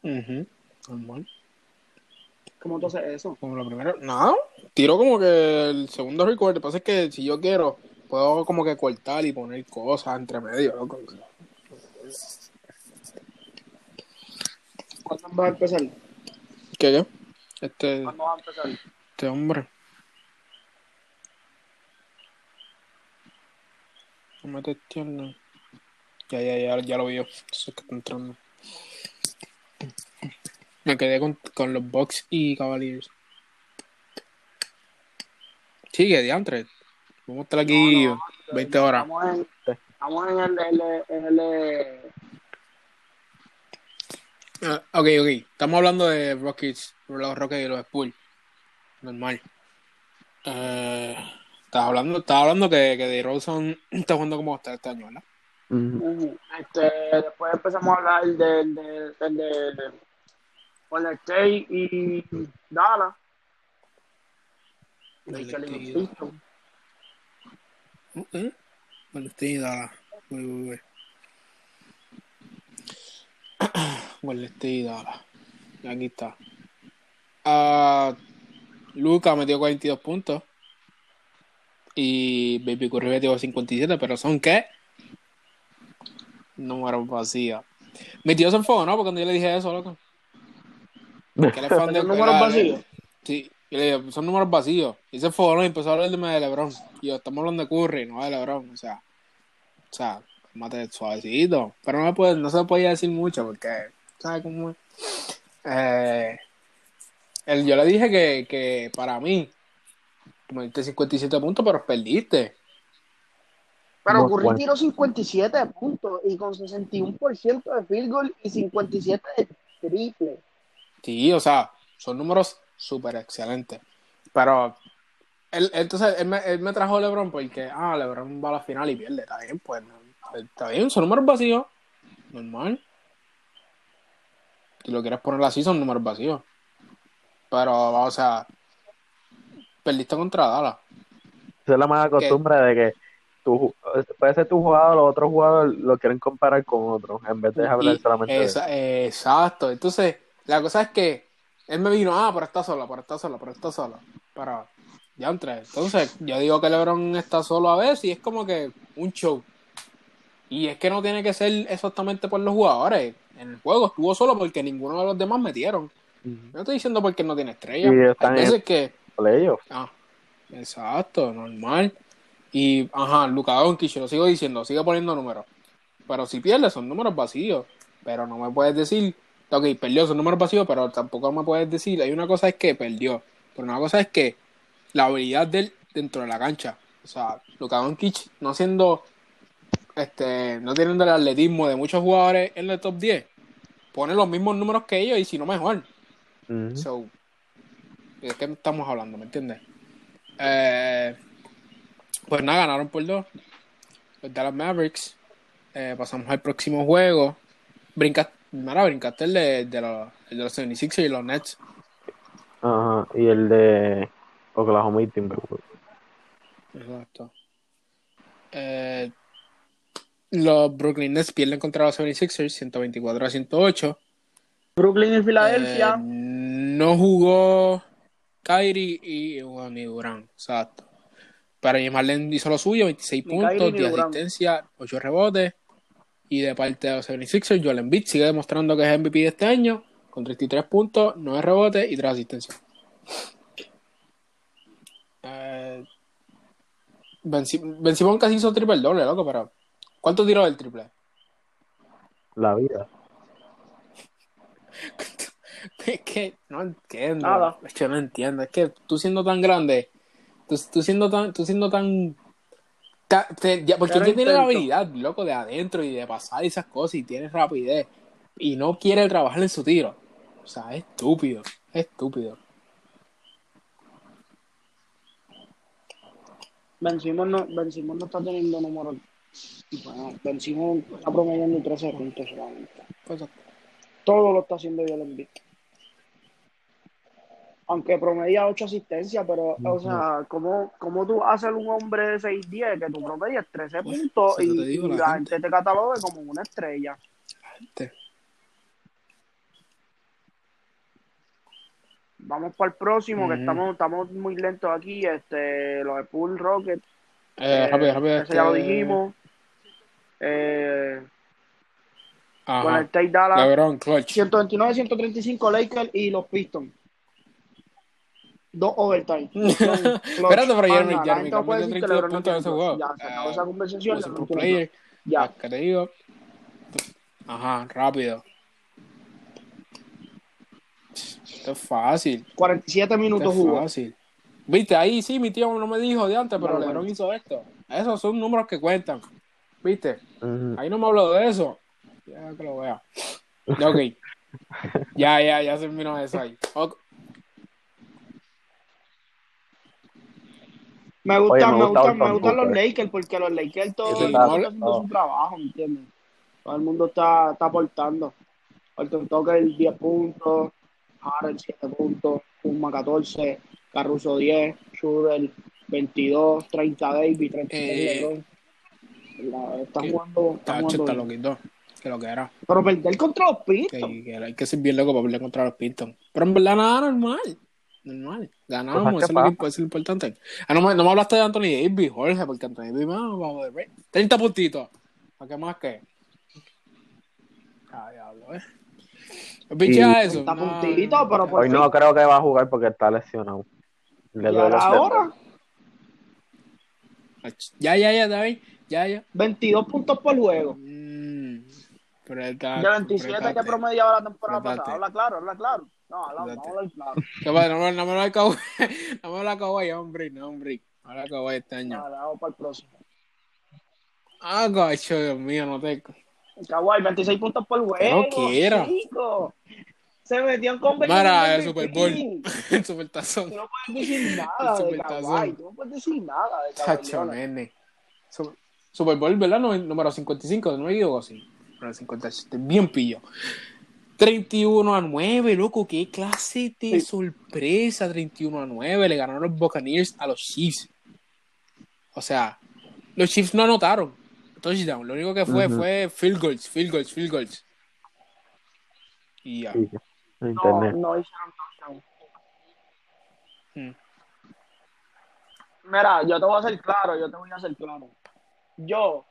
Ujú. Normal. ¿Cómo tú haces eso? Como lo primero. No, tiro como que el segundo record. Lo que pasa es que si yo quiero, puedo como que cortar y poner cosas entre medio, loco. ¿Cuándo vas a empezar? ¿Qué qué? Este, ¿Cuándo vas a empezar? este hombre. No me testean, Ya, ya, ya, ya lo vi yo. Eso es que está entrando. Me quedé con, con los Bucks y Cavaliers. Sigue, diantre. Vamos a estar aquí No, no, 20 horas. Estamos en, estamos en el, el- en el, Ah, ok, ok. Estamos hablando de Rockets, los Rockets y los Spurs. Normal. Eh, estaba hablando, estaba hablando que, que de Rosen está jugando como está este año, ¿verdad? Este, después empezamos a hablar del de, del de Golden State y Dallas. Golden Lakers y State Dallas. Voy, voy, voy. *coughs* Golden State y Dallas. Aquí está. Ah, Luca metió 42 puntos. Y Baby Curry metió 57, pero son qué? Números vacíos. Mi tío se enfogó, Porque cuando yo le dije eso, loco. Que él es fan de ¿Son números él- vacíos? Sí, yo le dije, son números vacíos. Y se fue, ¿no? Y empezó a hablarme de LeBron. Y yo, estamos hablando de Curry, no de LeBron. O sea, o sea, mate suavecito. Pero no, me puede, no se podía decir mucho porque, ¿sabes cómo es? Eh, él- yo le dije que, que para mí, me diste 57 puntos, pero perdiste. Pero Curry bueno. tiró 57 puntos y con 61% de field goal y 57 de triple. Sí, o sea, son números súper excelentes. Pero, él, entonces, él me, él me trajo a LeBron porque, ah, LeBron va a la final y pierde. Está bien, pues, está bien, son números vacíos. Normal. Si lo quieres poner así, son números vacíos. Pero, o sea, perdiste contra Dallas. Esa es la mala costumbre de que tú, puede ser tu jugador, los otros jugadores lo quieren comparar con otros, en vez de hablar solamente de esa- exacto. Entonces, la cosa es que él me vino, ah, pero está solo, pero está solo, pero está solo. Pero, ya entré. Entonces, yo digo que LeBron está solo a veces y es como que un show. Y es que no tiene que ser exactamente por los jugadores. En el juego estuvo solo porque ninguno de los demás metieron. Ujú. No estoy diciendo porque no tiene estrella. Y Hay están en- veces que. playoffs. Ah, exacto, normal. Y, ajá, Luka Doncic, lo sigo diciendo, sigue poniendo números. Pero si pierde, son números vacíos. Pero no me puedes decir, ok, perdió, son números vacíos, pero tampoco me puedes decir, hay una cosa es que perdió, pero una cosa es que la habilidad de él dentro de la cancha. O sea, Luka Doncic no siendo, este, no teniendo el atletismo de muchos jugadores en el top 10, pone los mismos números que ellos y si no mejor. So, ¿de qué estamos hablando? ¿Me entiendes? Eh, pues nada, ganaron por dos. Los Dallas Mavericks. Eh, pasamos al próximo juego. Brincaste, mira, brincaste el de, de los, el de los 76 y los Nets. Ajá, y el de Oklahoma y Timberwolves. Exacto. Eh, los Brooklyn Nets pierden contra los 76ers 124 a 108. Brooklyn y Eh, Filadelfia. no jugó Kyrie y Juan Durán, exacto. Pero James Harden hizo lo suyo, 26 Ni puntos, Kyrie ni 10 Durant. asistencias, 8 rebotes. Y de parte de los 76ers, Joel Embiid sigue demostrando que es MVP de este año, con 33 puntos, 9 rebotes y 3 asistencias. Eh, Ben, Sim- Ben Simón casi hizo triple doble, loco, pero ¿cuánto tiró del triple? La vida. *laughs* Es que no entiendo. Nada. Es que no entiendo. Es que tú siendo tan grande, tú, tú siendo tan, tú siendo tan. Porque él tiene la habilidad, loco, de adentro y de pasar esas cosas y tiene rapidez. Y no quiere trabajar en su tiro. O sea, es estúpido. Es estúpido. Ben Simmons no, no está teniendo números. Bueno, Ben Simmons está promediando 13 puntos solamente. Pues, Todo lo está haciendo bien Embiid. Aunque promedia 8 asistencias, pero, o sea, ¿cómo, cómo tú haces un hombre de 6'10 que tú promedias 13 Pues, puntos y, digo, la gente. gente te cataloga como una estrella? gente. Vamos para el próximo, que estamos, estamos muy lentos aquí. Este, los de Pool Rocket, Eh, eh, rápido, rápido. ese ya lo este- dijimos. Eh, con el Tate Dallas, LeBron, clutch. 129-135 Lakers y los Pistons. Dos overtime. *laughs* Espérate, pero Jeremy, Jeremy Grant metió 32 puntos en ese juego. Ya, se acabó Eh, esa conversación. Pues, player. Ya. ¿Qué te digo? Ajá, rápido. Esto es fácil. 47 Esto minutos es jugó. fácil. Viste, ahí sí, mi tío no me dijo de antes, pero Bueno, LeBron bueno. hizo esto. Esos son números que cuentan. ¿Viste? Ahí no me habló de eso. Ya que lo vea. Ya, Ok. *laughs* ya, ya, ya se vino eso ahí. Ok. Me gustan, Oye, me me gusta gustan, me gustan los. Lakers porque los Lakers todo Sí, el mundo está haciendo no. su trabajo, ¿me entiendes? Todo el mundo está, está aportando. Horton Tucker 10 puntos, Harrell 7 puntos, Puma 14, Caruso 10, Schroeder 22, 30 Davis, 33 Eh, LeBron. Que- jugando, Está, jugando está loquito. Que lo que era. Pero perder contra los Pistons. Que, que hay que ser bien loco para pelear contra los Pistons. Pero en verdad nada normal. Normal. Ganamos, Cosas eso es es lo importante. Ah, no, me, no me hablaste de Anthony Davis, Jorge, porque Anthony Davis, vamos, vamos de break. 30 puntitos. ¿Para qué más que? Ah, diablo, eh. Picha eso. 30 no, puntitos, pero por Hoy fin. no creo que va a jugar porque está lesionado. Le Y ahora, Ya, ya, ya, David. Ya, ya. 22 puntos por juego. Mm, pero está, De 27 que promediaba la temporada pasada. Habla claro, habla claro. No, a *laughs* hablar claro. ¿Qué pasa? No, no me lo acabo. No me lo acabo ahí, hombre. No, hombre. No lo acabo este año. Vale, vamos para el próximo. Ah, gacho, Dios mío, no te. Kawhi, 26 puntos por juego. No quiero. chico. Se metió en conversación. Del el Super Bowl. *laughs* El supertazón. Tú no puedes decir nada de. Kawhi. Tú no puedes decir nada de Kawhi. nene. Su- Super Bowl, ¿verdad? No- Número 55, no me equivoco así. Número 57, bien pillo. 31 a 9, loco, qué clase de Sí. sorpresa. 31 a 9, le ganaron los Buccaneers a los Chiefs. O sea, los Chiefs no anotaron. Touchdown, lo único que fue fue field goals, field goals, field goals. Y ya. Sí, No, no hicieron touchdown. Mm. Mira, yo te voy a hacer claro, yo te voy a hacer claro. Yo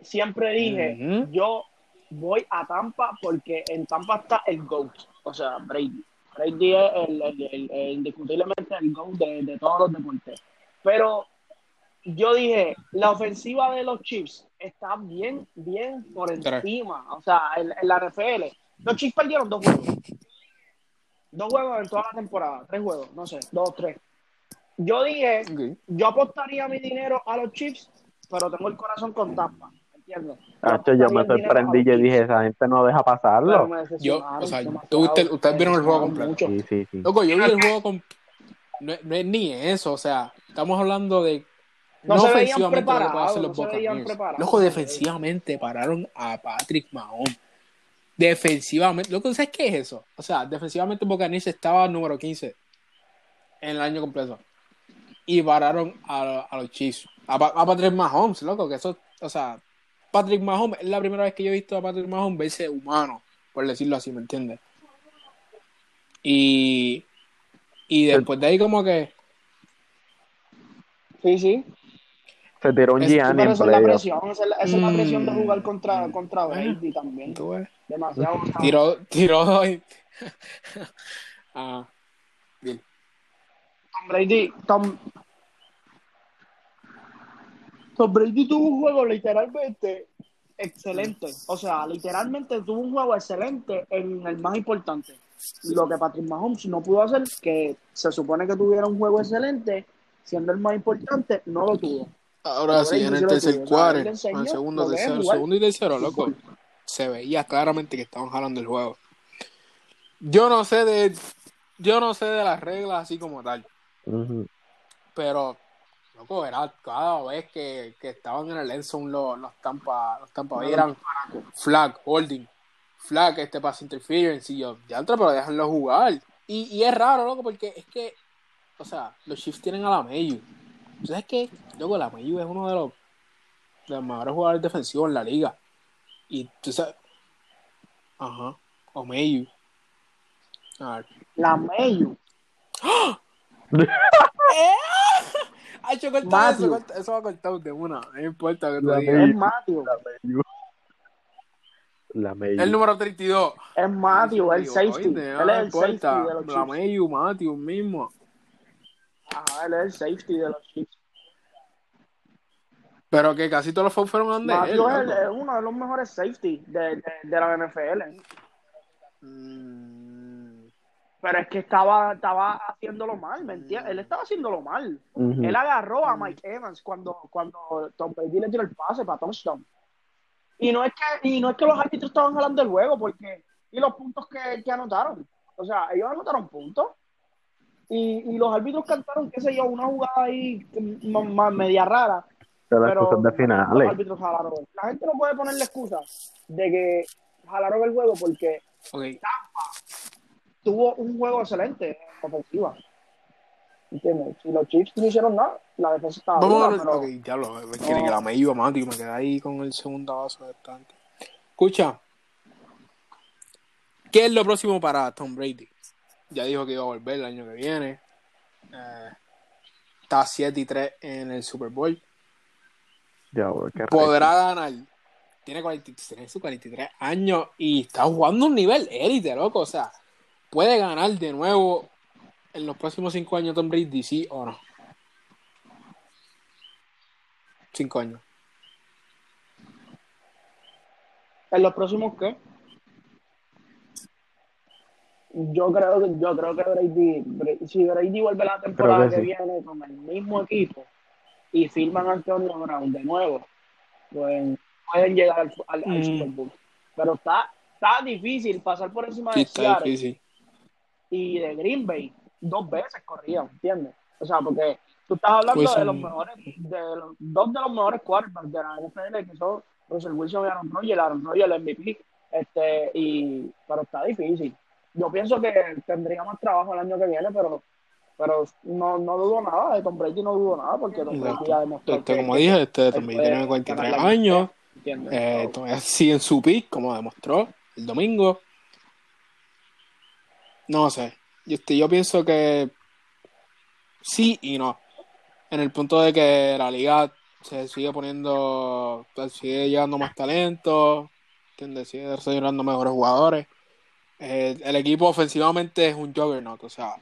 siempre dije, yo voy a Tampa porque en Tampa está el GOAT, o sea, Brady. Brady es el, el- el- el- indiscutiblemente el GOAT de, de todos los deportes. Pero yo dije, la ofensiva de los Chiefs está bien, bien por encima. O sea, en, en la NFL. Los Chiefs perdieron dos juegos. Dos juegos en toda la temporada. Tres juegos, no sé, dos, tres. Yo dije, yo apostaría mi dinero a los Chiefs, pero tengo el corazón con Tampa. ¿Entiendes? Cacho, yo me sorprendí los y Chiefs, dije, esa gente no deja pasarlo. Yo, o sea, tú- usted- ustedes vieron el juego completo. Sí, sí, sí. Loco, yo vi el juego con. No, no es ni eso, o sea, estamos hablando de. No No, se ofensivamente lo preparados, los se veían preparados. Loco, defensivamente pararon a Patrick Mahomes. Defensivamente. Loco, ¿sabes qué es eso? O sea, defensivamente Buccaneers estaba número 15 en el año completo. Y pararon a, a los Chiefs. A, a Patrick Mahomes, loco, que eso. O sea, Patrick Mahomes es la primera vez que yo he visto a Patrick Mahomes verse humano, por decirlo así, ¿me entiendes? Y. Y después de ahí, como que. Sí, sí. Se tiró un Gianni pero en esa es la presión, esa es la, esa es la presión de Mm. jugar contra, contra Bueno. Brady también. tú ves, Demasiado. *laughs* Tiró, tiró. *laughs* ah, bien. Tom Brady, Tom, Tom Brady tuvo un juego literalmente excelente. O sea, literalmente tuvo un juego excelente en el más importante. Lo que Patrick Mahomes no pudo hacer, que se supone que tuviera un juego excelente, siendo el más importante, no lo tuvo. Ahora sí, en el tercer cuarto, en el segundo, tercero, segundo y tercero, loco, se veía claramente que estaban jalando el juego. Yo no sé de, yo no sé de las reglas así como tal, pero loco, era cada vez que, que estaban en el end zone los, los Tampa, los Tampa Bay eran flag, holding, flag, este pass interference, y yo, ya entra, pero déjenlo jugar. Y, y es raro, loco, porque es que, o sea, los Chiefs tienen a la Mayu. ¿Tú sabes qué? Loco, la Mayu es uno de los, de los mejores jugadores defensivos en la liga. Y tú sabes, ajá, o Mayu. A ver. La Mayu. *laughs* Yo Matthew. eso, eso va cortado de una, no importa que. Es Matthew. La Mayu. El número 32. Es Matthew, el Digo, safety. oíste, Él no es el safety de los La. Mayu, Matthew mismo. Ajá, él es el safety de los Chiefs. Pero que casi todos los fouls fueron de él. Matthew es, el- es uno de los mejores safety de, de, de la NFL. Mm, Pero es que estaba, estaba haciéndolo mal, ¿me entiendes? Él estaba haciéndolo mal. Él agarró a Mike Evans cuando, cuando Tom Brady le tiró el pase para touchdown. Y no es que, y no es que los árbitros estaban jalando el juego, porque, y los puntos que, que anotaron. O sea, ellos anotaron puntos. Y, y los árbitros cantaron, qué sé yo, una jugada ahí m- m- media rara. Pero las Pero cosas de los árbitros jalaron. La gente no puede ponerle excusa de que jalaron el juego porque ok. Tuvo un juego excelente en ofensiva. ¿Entiendes? Si los Chiefs no hicieron nada, la defensa estaba Vamos a dura, ver. pero Ok, diablo. me Quiere que la Mayu, Matthew. Me quedé ahí con el segundo vaso de tanque. Escucha. ¿Qué es lo próximo para Tom Brady? Ya dijo que iba a volver el año que viene. Eh, está 7 y 3 en el Super Bowl. Ya, güey, qué podrá ganar. Tiene 43, tiene sus 43 años y está jugando un nivel élite, loco. O sea, puede ganar de nuevo en los próximos 5 años Tom Brady, sí o no. 5 años. en los próximos qué? Yo creo que yo creo que Brady, Bra- si Brady vuelve la temporada que que, sí. viene con el mismo equipo y firman a Antonio Brown de nuevo, pues pueden llegar al, al- al Mm. Super Bowl. Pero está, está difícil pasar por encima Sí, de está Seattle difícil. Y de Green Bay dos veces corrían, ¿entiendes? O sea, porque tú estás hablando Wilson. de los mejores, de los, dos de los mejores quarterbacks de la NFL que son Russell Wilson y Aaron Rodgers, Aaron Rodgers el MVP, este, y, pero está difícil. Yo pienso que tendría más trabajo el año que viene, pero pero no, no dudo nada, de Tom Brady no dudo nada, porque Tom Brady ya demostró Este, que- como dije, este Tom Brady tiene 43 ganar la años. Eh, sigue en su pick, como demostró el domingo. No sé. Yo, este, yo pienso que sí y no. En el punto de que la liga se sigue poniendo, pues, sigue llegando más talento, ¿entiendes? Sigue desarrollando mejores jugadores. Eh, el equipo ofensivamente es un juggernaut, o sea,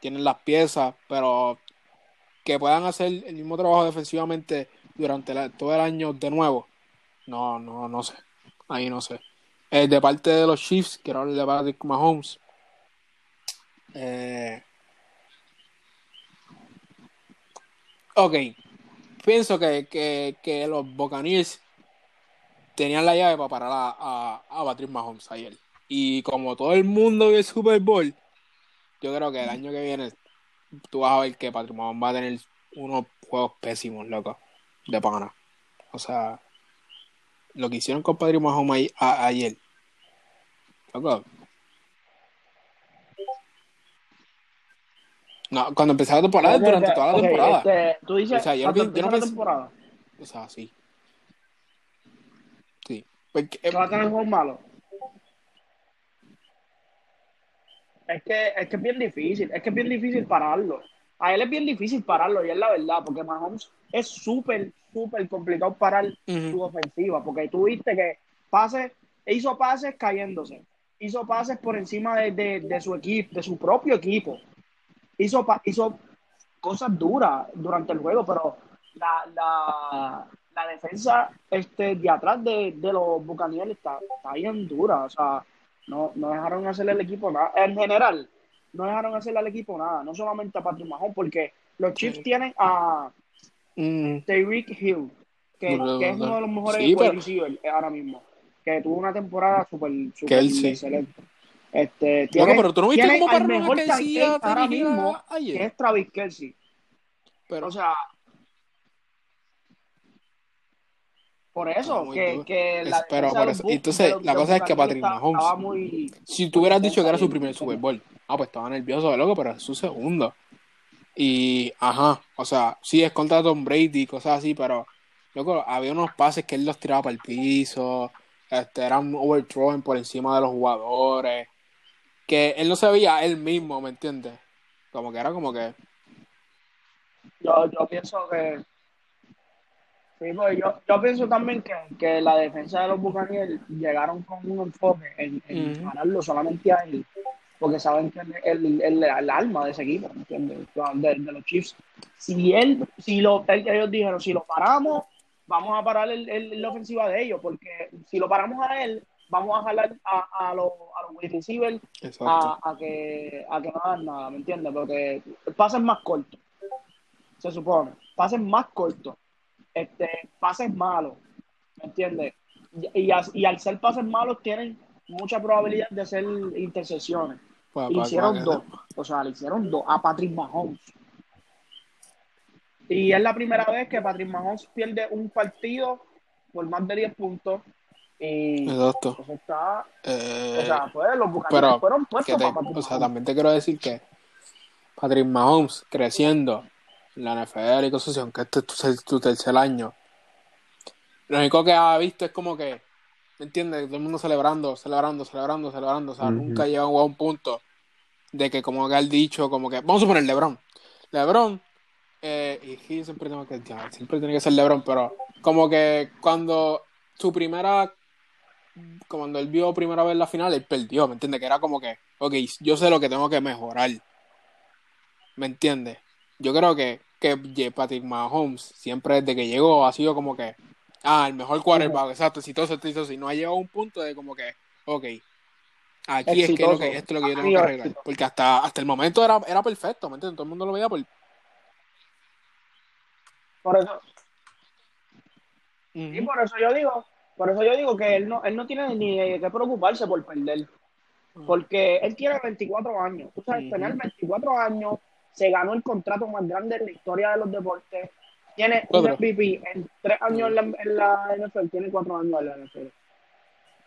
tienen las piezas, pero que puedan hacer el mismo trabajo defensivamente durante la- todo el año de nuevo, no, no, no sé. Ahí no sé. Eh, de parte de los Chiefs, quiero hablar de Patrick Mahomes. Eh, ok. Pienso que, que, que los Buccaneers tenían la llave para parar a, a, a Patrick Mahomes ayer. Y como todo el mundo vio el Super Bowl, yo creo que el año que viene tú vas a ver que Patrick Mahomes va a tener unos juegos pésimos, loco, de pana. O sea, lo que hicieron con Patrick Mahomes ayer. Loco. No, cuando empezó la temporada, ok, durante toda la temporada. este, tú dices, O sea, yo yo no temporada, O sea, sí. Sí. Porque, eh, que va a tener juegos malos. Es que, es que es bien difícil, es que es bien difícil pararlo. A él es bien difícil pararlo, y es la verdad, porque Mahomes es súper, súper complicado parar Ujú. su ofensiva, porque tú viste que pases, hizo pases cayéndose, hizo pases por encima de, de- de su equipo, de su propio equipo, hizo, pa- hizo cosas duras durante el juego, pero la, la, la defensa este, de atrás de, de los Buccaneers está, está bien dura. O sea, no, no dejaron hacerle al equipo nada. En general, no dejaron hacerle al equipo nada. No solamente a Patrick Mahomes, porque los Chiefs tienen a Mm, Tyreek Hill, que, No, que es no, uno de los mejores sí, pero- ahora mismo. Que tuvo una temporada súper Kelsey. excelente. Este, tiene, pero tú no viste cómo al paró mejor que decía ahora mismo, ayer? que es Travis Kelsey. Pero, O sea, por eso, que, que la pero por eso- entonces, la cosa es que Patrick Mahomes- muy si tú hubieras dicho que era su primer. Super Bowl, ah, pues estaba nervioso de loco, pero es su segundo. Y, ajá, o sea, sí es contra Tom Brady y cosas así, pero, loco, había unos pases que él los tiraba para el piso, este, eran overthrowing por encima de los jugadores, que él no se veía él mismo, ¿me entiendes? Como que era como que, Yo, yo pienso que. Sí, pues yo, yo pienso también que, que la defensa de los Buccaneers llegaron con un enfoque en, en Ujú. pararlo solamente a él, porque saben que es el, el, el alma de ese equipo, ¿me ¿entiendes? De, de los Chiefs. Si él, si lo, ellos dijeron, si lo paramos, vamos a parar el, el- la ofensiva de ellos, porque si lo paramos a él, vamos a jalar a, a los, a los wide receivers a, a que, a que no hagan nada, ¿me entiendes? Porque pases más cortos, se supone, pases más cortos, este, pases malos, ¿me entiendes? Y, y, al ser pases malos tienen mucha probabilidad de. Pa- Y pa- hicieron dos, o sea, le hicieron dos a Patrick Mahomes. Y es la primera vez que Patrick Mahomes pierde un partido por más de 10 puntos. Y Exacto. eso está, Eh, o sea, pues los pero fueron que puestos te- para Patrick o sea, Mahomes. también te quiero decir que Patrick Mahomes creciendo en la NFL y cosas así, aunque este es tu, tu tercer año, lo único que ha visto es como que, ¿me entiendes? Todo el mundo celebrando, celebrando, celebrando, celebrando, o sea, Ujú. nunca llegó a un punto de que como que ha dicho, como que, vamos a poner LeBron. LeBron, eh, y siempre tengo que, ya, siempre tiene que ser LeBron, pero como que cuando su primera cuando él vio primera vez la final, él perdió, ¿me entiendes? Que era como que, ok, yo sé lo que tengo que mejorar. ¿Me entiendes? Yo creo que, que Patrick Mahomes siempre desde que llegó ha sido como que, ah, el mejor quarterback, exacto, exitoso, exitoso, y no ha llegado a un punto de como que, ok, aquí es que, esto es lo que yo tengo que arreglar. Porque hasta, hasta el momento era, era perfecto, ¿me entiendes? Todo el mundo lo veía por... Por eso, y por eso yo digo, por eso yo digo que él no, él no tiene ni que preocuparse por perder. Porque él tiene 24 años. Tú sabes, tener 24 años, se ganó el contrato más grande en la historia de los deportes. Tiene un. MVP en tres años en la, en la NFL, tiene cuatro años en la NFL.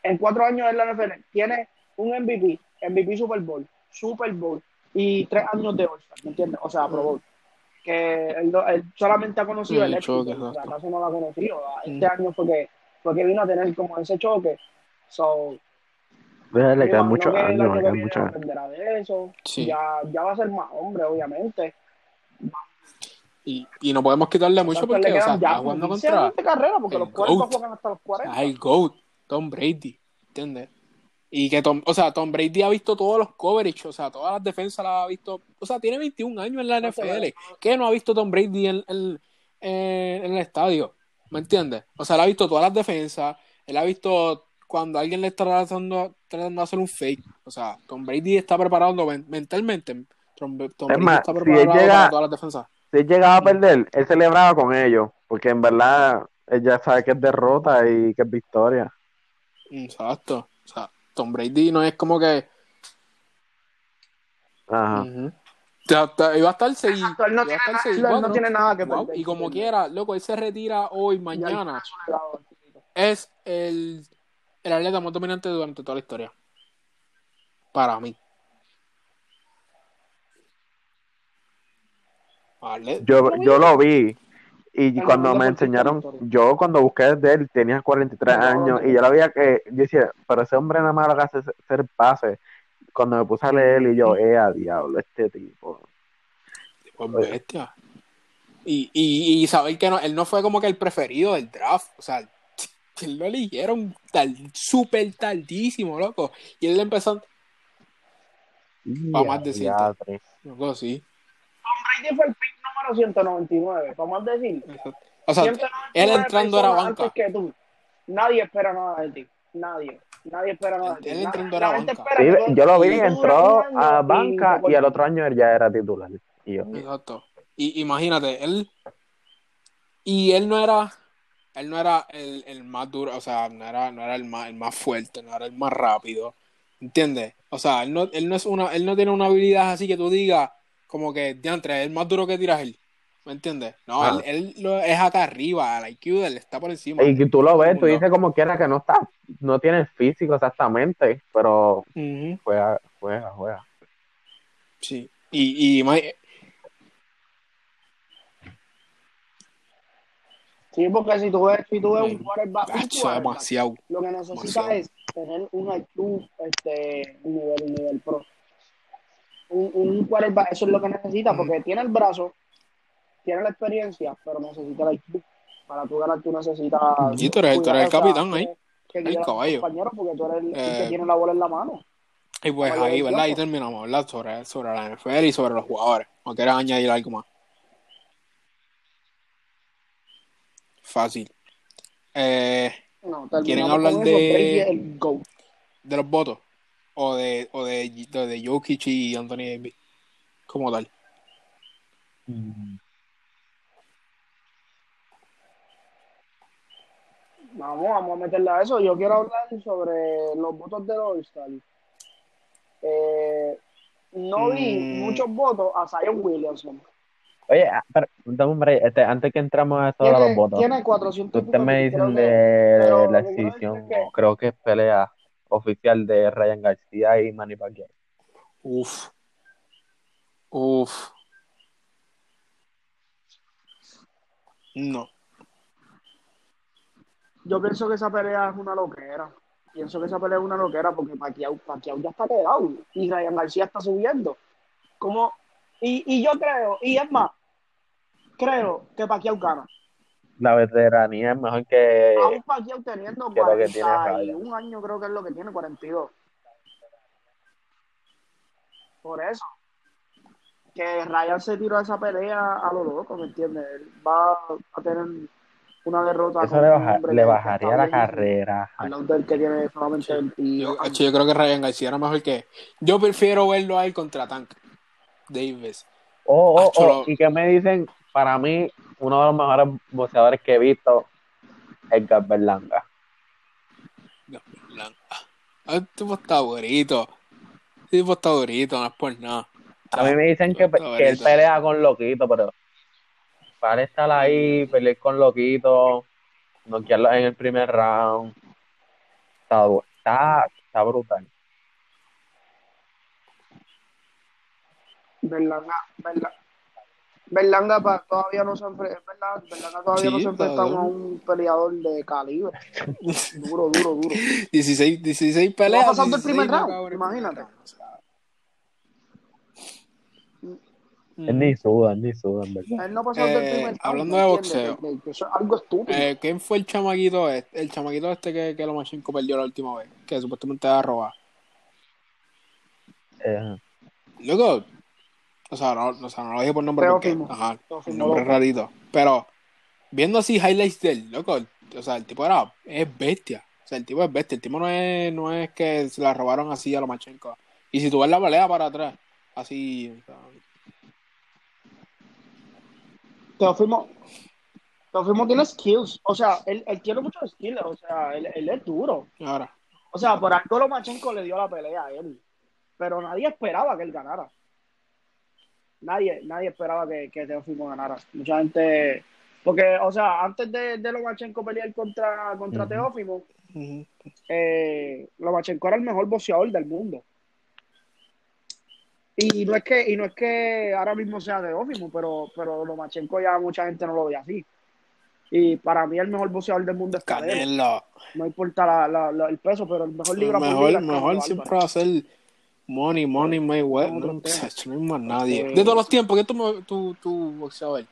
En cuatro años en la NFL, tiene un MVP, MVP Super Bowl, Super Bowl y tres años de All-Star, ¿me entiendes? O sea, Pro Bowl. Que él, solamente ha conocido Mm, el éxito, o sea, acaso no lo ha conocido. Este Mm. año fue que, fue que vino a tener como ese choque. So, Le quedan muchos años, año le que quedan muchos años. aprenderá de eso. Sí. Ya, ya va a ser más hombre, obviamente. Y, y no podemos quitarle mucho Entonces, porque, le o sea, quedan ya está jugando 15 contra... carrera, porque el los 40 GOAT. juegan hasta los 40. Ah, el GOAT, Tom Brady, ¿entiendes? Y que Tom, o sea, Tom Brady ha visto todos los coverage, o sea, todas las defensas las ha visto, o sea, tiene 21 años en la NFL. ¿Qué no ha visto Tom Brady en, en, en- en el estadio? ¿Me entiendes? O sea, él ha visto todas las defensas, él ha visto cuando alguien le está tratando, tratando de hacer un fake. O sea, Tom Brady está preparando men- mentalmente. Tom, Tom Es Brady más, está si él preparado llega- para todas las defensas. Si él llegaba a perder, él celebraba con ellos, porque en verdad él ya sabe que es derrota y que es victoria. Exacto. O sea, Tom Brady no es como que Ajá. Te- iba a estar seguido. Exacto, él no, tiene, nada- él no tiene nada que perder. Y como quiera, loco, él se retira hoy, mañana. Es el, el atleta más dominante durante toda la historia. Para mí. Vale. Yo, yo lo vi y cuando me la enseñaron, yo cuando busqué de él tenía 43 No, no, años no. y yo lo veía que, yo decía, pero ese hombre nada más lo que hace es hacer pases. Cuando me puse a leer y yo, eh, a diablo, este tipo. Pues bestia. Y, y, y saber que no, él no fue como que el preferido del draft. O sea, *laughs* él lo eligieron tal, súper tardísimo, loco. Y él empezó. Vamos a decirte. Diatre. Loco, sí. Tom Brady fue el pick número 199, vamos a decir. O sea, él entrando era banca. antes que tú. Nadie espera nada de ti. Nadie. Nadie espera nada. Él banca. Sí, yo lo vi, entró a banca y al otro año él ya era titular. Y yo, Exacto. Y imagínate, él. Y él no era. Él no era el, el más duro, o sea, no era, no era el, más, el más fuerte, no era el más rápido. ¿Entiendes? O sea, él no, él no es una, él no tiene una habilidad así que tú digas, como que, diantre, es el más duro que tiras él. ¿Me entiendes? No, Ah. él, él lo- es acá arriba, el IQ de él está por encima. y que tú lo ves, tú dices como quiera que no está, no tiene físico exactamente, pero Ujú, juega, juega, juega. Sí. Y, y Sí, porque si tú ves, si tú ves un quarterback, un Gacho, quarterback, demasiado. lo que necesita demasiado. es tener un IQ, este, un nivel, un nivel pro. Un, un quarterback, eso es lo que necesita, porque tiene el brazo, tiene la experiencia, pero necesita el IQ. Para tú ganar, tú necesitas. Sí, tú eres- tú eres el capitán ahí, que el caballo. compañeros porque tú eres el, el Eh, que tiene la bola en la mano. Y pues La ahí, ¿verdad? Ahí terminamos, ¿verdad? Sobre, sobre la NFL y sobre los jugadores. ¿O quieres añadir algo más? Fácil. Eh, No, ¿Quieren hablar de- el de los votos. O de, o de, de, de Jokic y Anthony Davis. Como tal. Vamos, vamos a meterle a eso. Yo quiero hablar sobre los votos de All-Star. Eh, no vi Mm. muchos votos a Zion Williamson. Oye, ah, pero, dame un break, este, antes que entramos a de los Tiene, votos, tiene 400 ustedes me creo dicen que- de la exhibición, que- creo que es pelea oficial de Ryan García y Manny Pacquiao. Uf. Uf. No. Yo pienso que esa pelea es una loquera. Pienso que esa pelea es una loquera porque Pacquiao, Pacquiao ya está quedado y Ryan García está subiendo. Como, y, y yo creo, y es más, creo que Pacquiao gana. La veteranía es mejor que... Aún Pacquiao teniendo que lo que tiene 41 años, creo que es lo que tiene, 42. Por eso. Que Ryan se tiró a esa pelea a lo loco, ¿me entiendes? Él va a tener una derrota. Eso le, baja- le que bajaría la carrera. Al lado del que tiene solamente Yo, 22 años. hecho, yo creo que Ryan García era mejor que. Yo prefiero verlo a él contra Tank Davis. Oh, oh, oh, ¿Y qué me dicen? Para mí, uno de los mejores boxeadores que he visto es Edgar Berlanga. Ah, El tipo está bonito. El tipo está bonito, no es por nada. A mí me dicen que, que él pelea con Loquito, pero para estar ahí, pelear con Loquito, noquearlo en el primer round, está, está, está brutal. Berlanga, Berlanga, Berlanga pa- todavía no se enfrenta, Berlanga, Berlanga todavía Sí, no se enfrenta todavía. a un peleador de calibre. *laughs* Duro, duro, duro. 16, 16 peleas. Pasado el 16 primer round, knockouts en el primer imagínate. round, o sea. Él ni suda, él ni suda, en verdad. Él no pasó del Eh, primer hablando ¿me de boxeo. Eso es algo estúpido. Eh, ¿Quién fue el chamaquito este? El chamaquito este que, que Lomachenko perdió la última vez. Que supuestamente era robar. Eh, Loco. O sea, no, o sea, no lo dije por nombre porque. Ajá. Nombre rarito. Pero, viendo así highlights de él, loco. O sea, el tipo era. Es bestia. O sea, el tipo es bestia. El tipo no es, no es que se la robaron así a Lomachenko. Y si tú ves la pelea para atrás, así. o sea, Teófimo, Teófimo tiene skills. O sea, él, él tiene muchos skills. O sea, él, él es duro. ahora. O sea, por algo Lomachenko le dio la pelea a él. Pero nadie esperaba que él ganara. Nadie, nadie esperaba que, que Teófimo ganara. Mucha gente. Porque, o sea, antes de, de Lomachenko pelear contra, contra Ujú. Teófimo, Ujú. eh, Lomachenko era el mejor boxeador del mundo. Y no es que, y no es que ahora mismo sea Teófimo, pero, pero Lomachenko ya mucha gente no lo ve así. Y para mí el mejor boxeador del mundo es Canelo. Canelo. No importa la- la- la- el peso, pero el mejor El por mejor, siempre va a ser Money, Money, Mayweather. No, chacho, no hay más nadie. De todos los tiempos, ¿qué tú, me- tú, tú boxeador?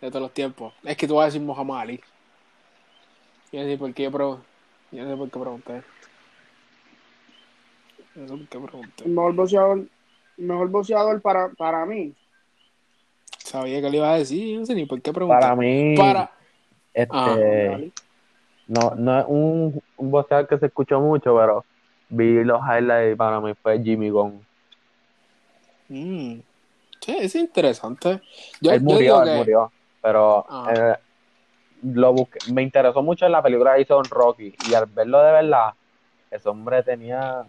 De todos los tiempos. Es que tú vas a decir Muhammad Ali. Yo no sé por qué, pero. Yo no sé por qué pregunté. Yo no sé por qué pregunté. El mejor boxeador, mejor boxeador para, para mí. Sabía que le iba a decir, yo no sé ni por qué pregunté. para mí, Para, Este, Ah, no, no es un, un boxeador que se escuchó mucho, pero vi los highlights y para mí fue Jimmy Gunn. Mm. Sí, es interesante. Yo, él yo murió, digo él que- murió, pero Ah. eh, lo busqué- me interesó mucho en la película que hizo Don Rocky y al verlo de verdad, ese hombre tenía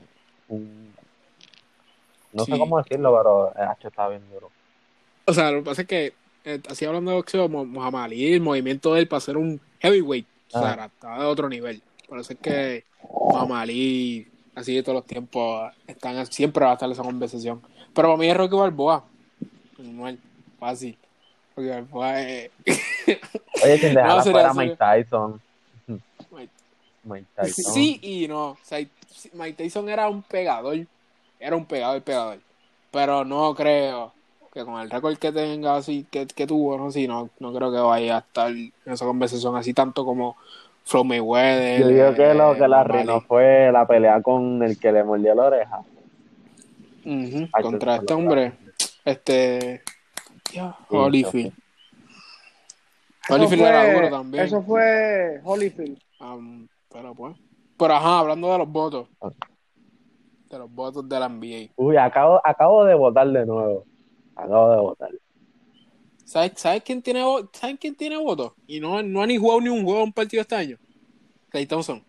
un... No sé cómo decirlo, pero el hacho estaba bien duro. O sea, lo que pasa es que, eh, así hablando de boxeo, Muhammad Ali, el movimiento de él para ser un heavyweight, o sea, estaba de otro nivel. Por eso es que Muhammad Ali, así de todos los tiempos, están, siempre va a estar esa conversación. Pero para mí es Rocky Balboa. Normal, fácil. Rocky Balboa es... Oye, sin *laughs* dejar No, sería- afuera a Mike Tyson. Mike- Mike Tyson. Sí y no. O sea, Mike Tyson era un pegador. Era un pegador, pegador. Pero no creo que con el récord que tenga, así, que, que tuvo, no, sí, no, no creo que vaya a estar en esa conversación así tanto como Flow Mayweather. Yo digo que lo eh, que la arruinó Ali. fue la pelea con el que le mordió la oreja. Ay, Contra este hombre. Este. Sí, Holyfield. Eso Holyfield era duro también. Eso fue Holyfield. Um, pero pues. Pero ajá, hablando de los votos. Ok. De los votos de la NBA. Uy, acabo, acabo de votar de nuevo. Acabo de votar. ¿Sabes, ¿sabes quién tiene ¿sabes quién tiene votos? Y no, no ha ni jugado ni un juego un partido este año. Clay Thompson.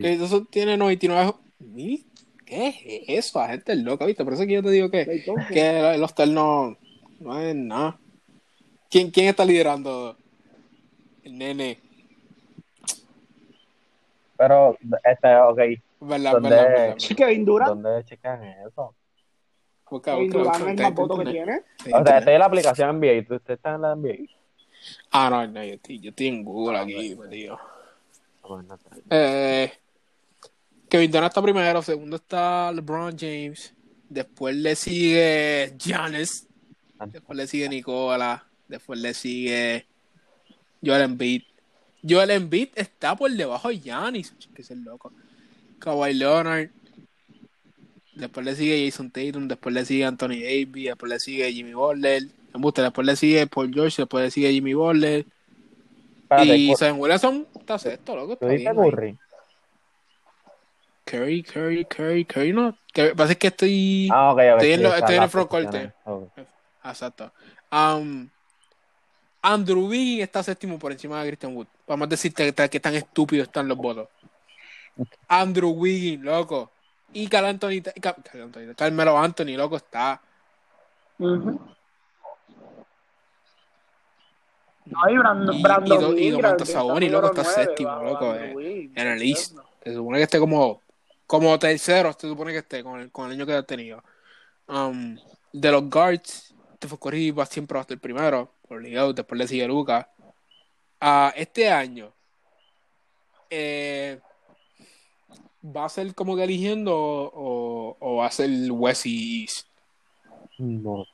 Clay Thompson tiene 99 jo- Mi- ¿Qué es eso? La gente es loca, ¿viste? Por eso que yo te digo que, que el hostel no, no es nada. ¿Quién, ¿Quién está liderando? El nene. Pero, este, ok, ¿Verdad, ¿Dónde? verdad, verdad, Sí, Kevin Durant. ¿dónde checan eso? Busca, Kevin busca, Durant es en votos que tiene. O sea, estoy en la aplicación NBA. ¿Tú- ¿Usted está en la NBA? Ah, no, no, yo estoy, yo estoy en Google aquí, tío. Bueno, está bien. Eh, Kevin Durant está primero, segundo está LeBron James, después le sigue Giannis, después le sigue Nicola, después le sigue Joel Embiid. Joel Embiid está por debajo de Giannis, que es el loco. Kawhi Leonard, después le sigue Jason Tatum, después le sigue Anthony Davis, después le sigue Jimmy Butler, embuste, después le sigue Paul George, después le sigue Jimmy Butler y Sam Wilson está sexto, loco. ¿tú Está bien. Curry? Curry, Curry, Curry, Curry, no. Que pasa es que estoy. Ah, ok, ok. Estoy en lo- estoy en el posición, ok. Exacto. Um, Andrew Wiggins está séptimo por encima de Christian Wood. Vamos a decirte que, que tan estúpidos están los votos. *laughs* Andrew Wiggins, loco. Y Carl Anthony, Car- Carl Anthony- Carmelo Anthony, loco, está. Ujú. No, y Brandon, Y- y Brandon Do- y Domantas Sabonis, loco, está séptimo, bajo loco, eh, en el East. Se supone que esté como, como tercero, se supone que esté con el, con el año que ha tenido. Um, de los guards, Stephen Curry va, siempre va a estar primero, obligado, después le sigue Luca. Ah, este año eh, va a ser como que eligiendo o, o va a ser West y East. No.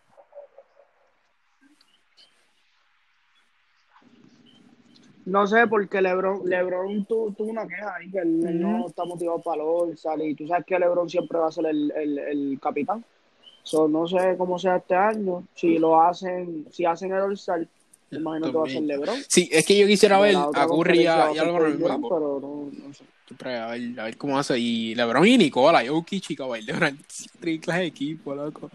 No sé, porque LeBron, LeBron tu- tuvo una queja ahí, que él, él no está motivado para el All-Star, y tú sabes que LeBron siempre va a ser el, el, el capitán. So, no sé cómo sea este año, si lo hacen, si hacen el All-Star, me imagino que va a ser LeBron. Sí, es que yo quisiera ver a Curry y a, a LeBron pero no, no sé. A ver, a ver cómo hace. Y LeBron y Nicola, Jokic y Kawhi Leonard. ¿Qué clase de equipo, loco?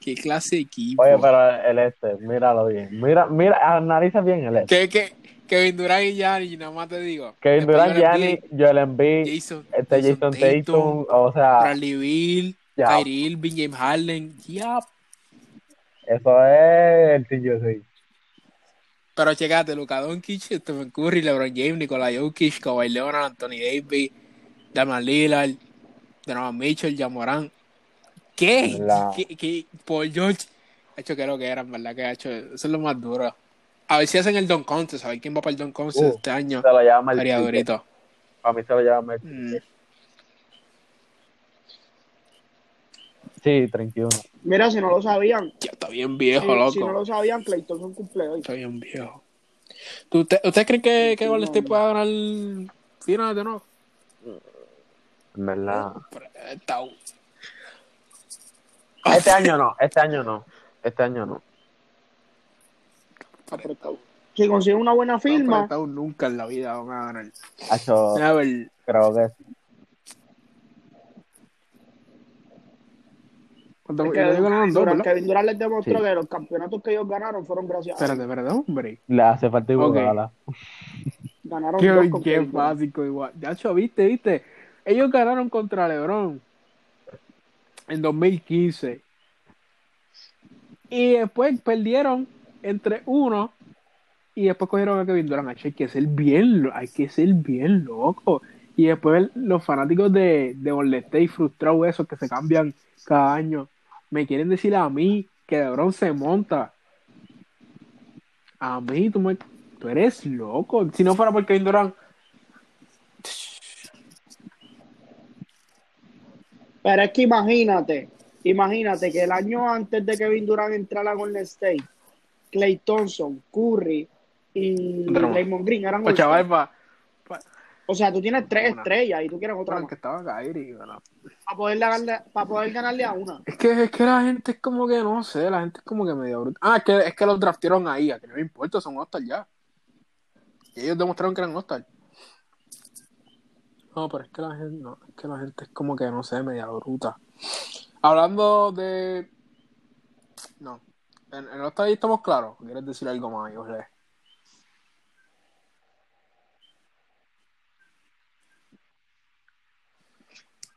¿Qué clase de equipo? Oye, pero el este, míralo bien. Mira, mira, analiza bien el este. Que, que, Kevin Durant y Giannis, nada más te digo. Kevin Durant, Gianni, Joel Embiid, Jason, este Jason Tatum, o sea, Bradley Bill, ya, Kyrie Irving, James Harden. Ya. eso es el TJC. Pero checate, Luka Doncic, Stephen Curry, LeBron James, Nikola Jokic, Kawhi Leonard, Anthony Davis, Damian Lillard, Donovan Mitchell, Jamoran. ¿Qué? La- ¿Qué? ¿Qué? Paul George. Ha hecho que lo que eran, ¿verdad? Que ha hecho. Eso es lo más duro. A ver si hacen el Don Contest, a ver quién va para el Don Contest Uh, este año. Se lo llama el. Para mí se lo llama el Mm. Sí, 31. Mira, si no lo sabían, Ya está bien viejo, si, loco. si no lo sabían, Clay Thompson cumple hoy. Está bien viejo. ¿Tú- ¿Usted, ¿Usted cree que, que Sí, Golden State pueda ganar final de nuevo? En verdad. Este año no, este año no. Este año no. Apretado. si consiguen una buena No, firma, nunca en la vida van a ganar. Creo que sí. ¿Cuánto- es que ellos ganaron dos, Durant- ¿verdad? Kevin Durant les demostró Sí. que los campeonatos que ellos ganaron fueron gracias a él. Espérate, espérate, hombre. Le hace falta igualarla. Ganaron dos Qué, con qué básico igual. Yacho, viste, viste. Ellos ganaron contra LeBron en 2015. Y después perdieron entre uno y después cogieron a Kevin Durant. Hay que ser bien, hay que ser bien loco. Y después los fanáticos de, de Golden State frustrados esos que se cambian cada año, me quieren decir a mí que LeBron se monta. A mí, tú, me- tú eres loco. Si no fuera por Kevin Durant, Pero es que imagínate, imagínate que el año antes de Kevin Durant entrara a Golden State, Clay Thompson, Curry y Draymond. Raymond Green eran pues pa, O sea, tú tienes tres Una. estrellas y tú quieres otra más. que estaba Kyrie, bueno. Para poder, ganarle, para poder ganarle a una. Es que, es que la gente es como que, no sé, la gente es como que medio bruta. Ah, es que, es que los draftearon ahí, a que no me importa, son All-Star ya. Y ellos demostraron que eran All-Star. No, pero es que la gente, no, es que la gente es como que, no sé, media bruta. Hablando de... No. En, en All-Star ahí estamos claros. ¿Quieres decir algo más, José?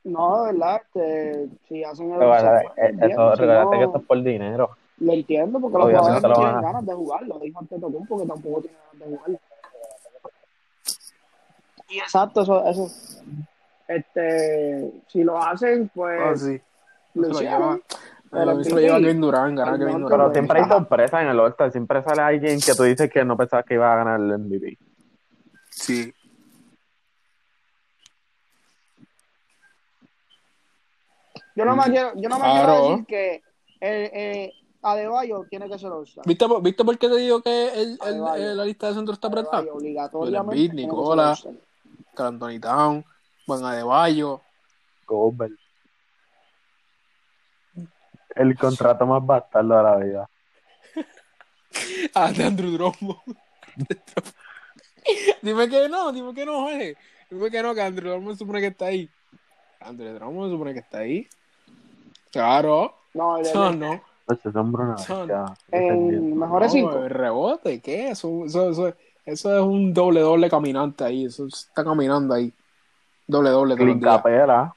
No, de verdad, este, si hacen el Pero, ¿verdad? pues, Eh, Eso, si no, que esto es por dinero. Lo entiendo, porque los jugadores no tienen ganas de jugarlo. Dijo Antetokounmpo que tampoco tiene ganas de jugarlo. Y exacto, eso, eso. Este, si lo hacen, pues Ah, sí. lo lleva, Pero se lo lleva Kevin Durant, gana Kevin Durant. Pero siempre hay ajá. sorpresas en el All-Star. Siempre sale alguien que tú dices que no pensabas que iba a ganar el MVP. Sí. Yo no me quiero, yo no me quiero decir que eh, eh, Adebayo tiene que ser All-Star. ¿Viste, por- ¿Viste por qué te digo que el, el- el- la lista de centro está apretada? obligatoriamente. Ser Nicola. Anthony Town, Juan Adebayo. Gobert. El contrato más bastardo de la vida. *laughs* Ah, de Andrew Drummond. *laughs* dime que no, dime que no, Jorge. Dime que no, que Andrew Drummond supone que está ahí. Andrew Drummond supone que está ahí. Claro. No, el- No, no. Ese hombre una Son- bestia. en mejores No, cinco. el rebote, ¿qué? Eso, eso, eso, eso es un doble doble caminante ahí. Eso está caminando ahí. Doble doble. Capela.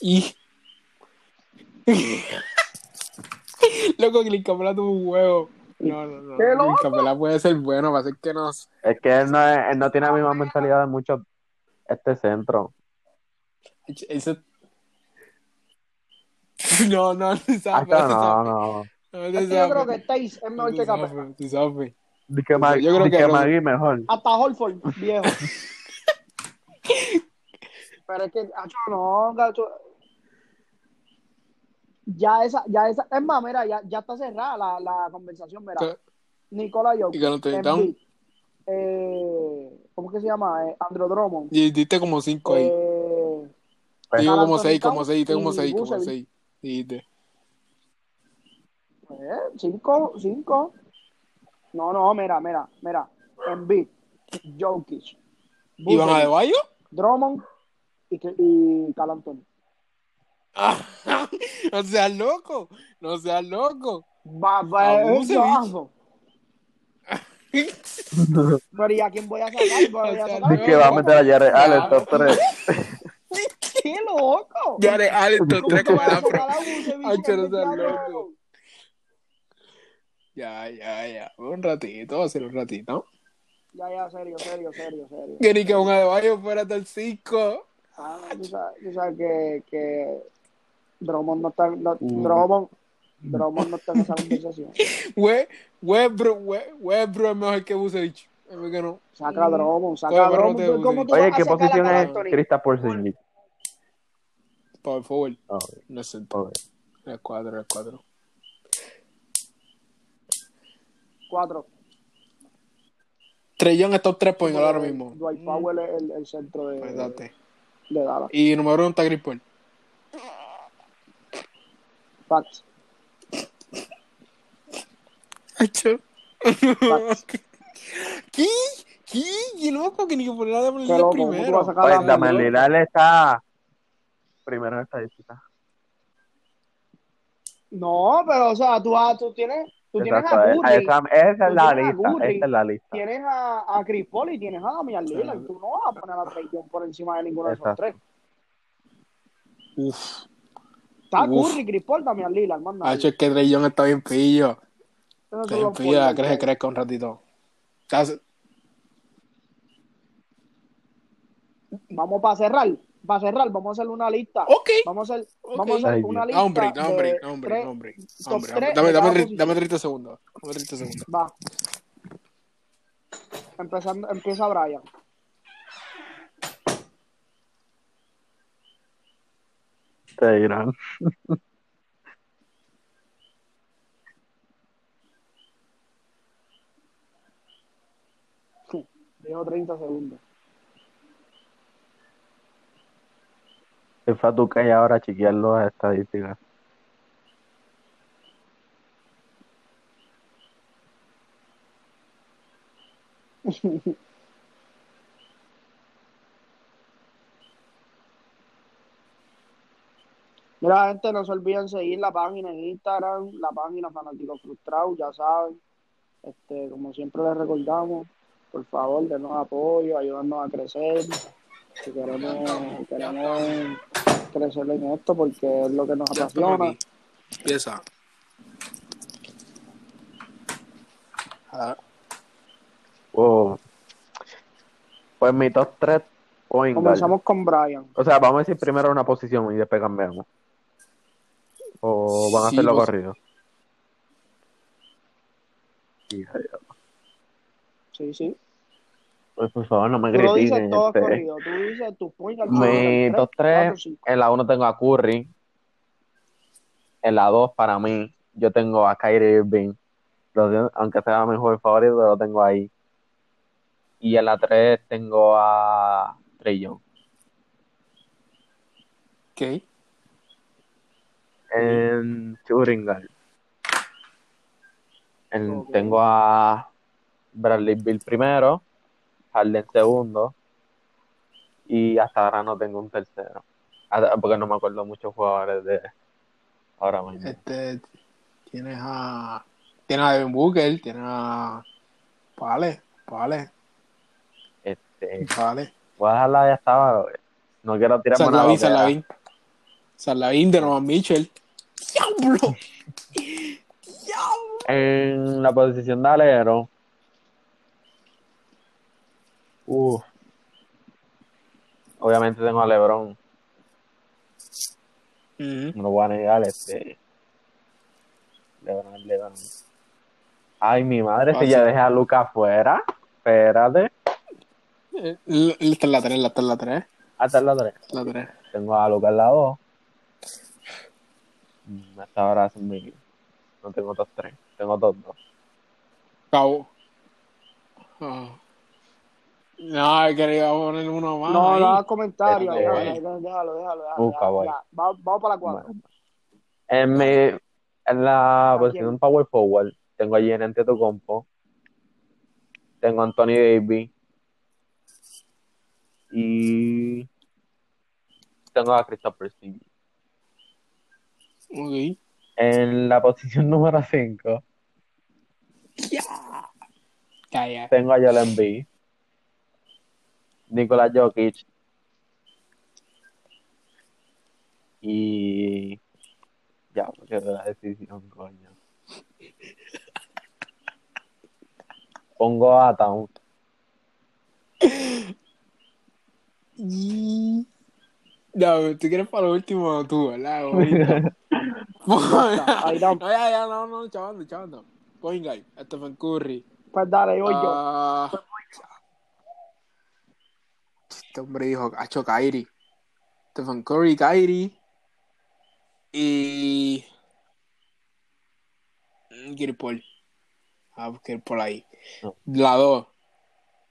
Y. *laughs* Loco, Clint Capela tuvo un huevo. No, no, no. Puede ser bueno, va a ser que no. Es que él no, es- él no tiene la misma mentalidad de muchos este centro. Ese... *laughs* No, no, sabes. No, no. No, Es que yo creo que Taze es mejor que Capela. tú sabes. Di que, Mag- Yo creo que que no. Magui mejor. Hasta Holford, viejo. *laughs* Pero es que, acho, no, gacho. Ya esa, ya esa, es más, mira, ya, ya está cerrada la, la conversación, mira. ¿Qué? Nicola Y Jokic, que no te dan. Embiid, eh, ¿cómo que se llama? Eh, Andrew Drummond. Y diste como cinco ahí. Eh, Digo Carl como seis, como seis, como y seis, como seis. Dijiste. eh, cinco, cinco. No, no, mira, mira, mira. Embiid, Jokic, ¿Iván Vucevic, Adebayo? Drummond y, que- y Carl Anthony. *laughs* no seas loco. No seas loco. Va, va, A es bajo. *laughs* Pero ¿y a quién voy a sacar? *laughs* A Di que va a meter a Jared. Allen, top 3. ¡Qué loco! Ya de Allen, ¿Cómo tres que como voy a la sacar a Vucevic Ay, y que no a seas Cristiano? loco. Ya, ya, ya. Un ratito, va a ser un ratito. Ya, ya, serio, serio, serio, serio. Que ni que un Adebayo fuera hasta el 5. Ah, tú sabes, tú sabes que, que Drummond no está, no, Mm. Drummond, Drummond no está en esa conversación. *laughs* Westbrook, Westbrook es mejor que. Es que no. Saca a Drummond, saca Drummond. te ¿Cómo tú Oye, ¿qué posición es Porzingis? Power forward. Oh, No es centro. ok. Es 4, es 4. Cuatro. Young está top 3 points ahora mismo. Dwight Powell es el, el centro de, Exacto. de Dallas. Y número 1 está Chris Paul. Facts. *laughs* ¿Qué? ¿Qué? ¿Qué loco? Que ni que poner a Damian Qué Lillard loco, ¿cómo tú vas a primero. Pues Damian Lillard está primero en estadística. No, pero o sea, tú, vas- tú tienes, tú tienes Exacto, a esa, Curry, esa- esa es Tú la tienes a lista, Curry. esa es la lista. tienes a, a Chris Paul y tienes a Damian Lillard. Tú no vas a poner a Trey por encima de ninguno de esos tres. Uf. Está Uf. Curry, Chris Paul, Damian Lillard, más nada. Hacho, es que Trey está bien pillo. Está bien pillo, forwards crees que que- crezca un ratito. Estás- Vamos para cerrar, para cerrar, vamos a hacer una lista. Ok. Vamos a hacer, Ok. vamos a hacer Ay, una Dios. lista Hombre, no, hombre, hombre, dame, de dame, cada tre- posición. dame 30 segundos. Dame 30 segundos. Va. Empezando, empieza Brian. Te dirán. Dijo 30 segundos. Para tu que ahora chequear las estadísticas. *laughs* Mira, gente, no se olviden seguir la página en Instagram, la página Fanático Frustrado, ya saben. Este, como siempre les recordamos, por favor, denos apoyo, ayúdanos a crecer. Si queremos, queremos crecer en esto porque es lo que nos Ya apasiona. Empieza. Ah, Oh. Pues mi top 3 point guard. Comenzamos con Brian. O sea, vamos a decir primero una posición y después cambiamos. O van a Sí, hacerlo pues- corrido. Sí, sí. Pues por favor, no me Tú lo dices todo este. corrido. Tú dices tus Mi tres, top cuatro, 3, cinco. en la 1 tengo a Curry. En la 2, para mí, yo tengo a Kyrie Irving. Aunque sea mi jugador favorito, lo tengo ahí. Y en la 3 tengo a Trey Young. ok. En shooting guard. En- Ok. Tengo a Bradley Bill primero, Harden segundo, y hasta ahora no tengo un tercero. Porque no me acuerdo muchos jugadores de ahora mismo. Este, tienes a. Tienes a Devin Booker, tienes a. Vale, vale, Este, vale. voy a dejarla ya estaba. No quiero tirarme una Sarlavín, loquera. Sarlavín. Sarlavín de Novan Mitchell. ¡Diablo! ¡Diablo! En la posición de alero. Uf. Obviamente tengo a LeBron. No lo voy a negar, este. LeBron, LeBron. Ay, mi madre, si ya dejé a Luca afuera. Espérate. Eh, Esta es la 3, esta es la 3. Hasta la 3. La 3. Tengo a Luca en la 2. Mm, Hasta ahora es mi. No tengo top 3. Tengo top 2. Cabo. Ah. No, es que le iba a poner uno más. No, no hagas comentarios. Este, déjalo, déjalo, déjalo, Vamos para la 4. Bueno. En, mi, en la ¿A posición power forward tengo a Jen Antetokounmpo. Tengo a Anthony Davis. Y tengo a Christopher Singh. Ok. En la posición *laughs* número 5 Calla. tengo a Joel Embiid, Nikola Jokic y ya, porque la decisión, coño. Pongo a Town. Y- No, tú quieres para lo último tú, ¿verdad? Está. no, *laughs* ya, ya, no, no, chavando, chavando. Point guard, Stephen Curry. Pues dale, voy yo. Este hombre dijo, Hacho Kyrie. Stephen Curry, Kyrie. Y. Paul. Ah, Gary Paul ahí. No. La 2.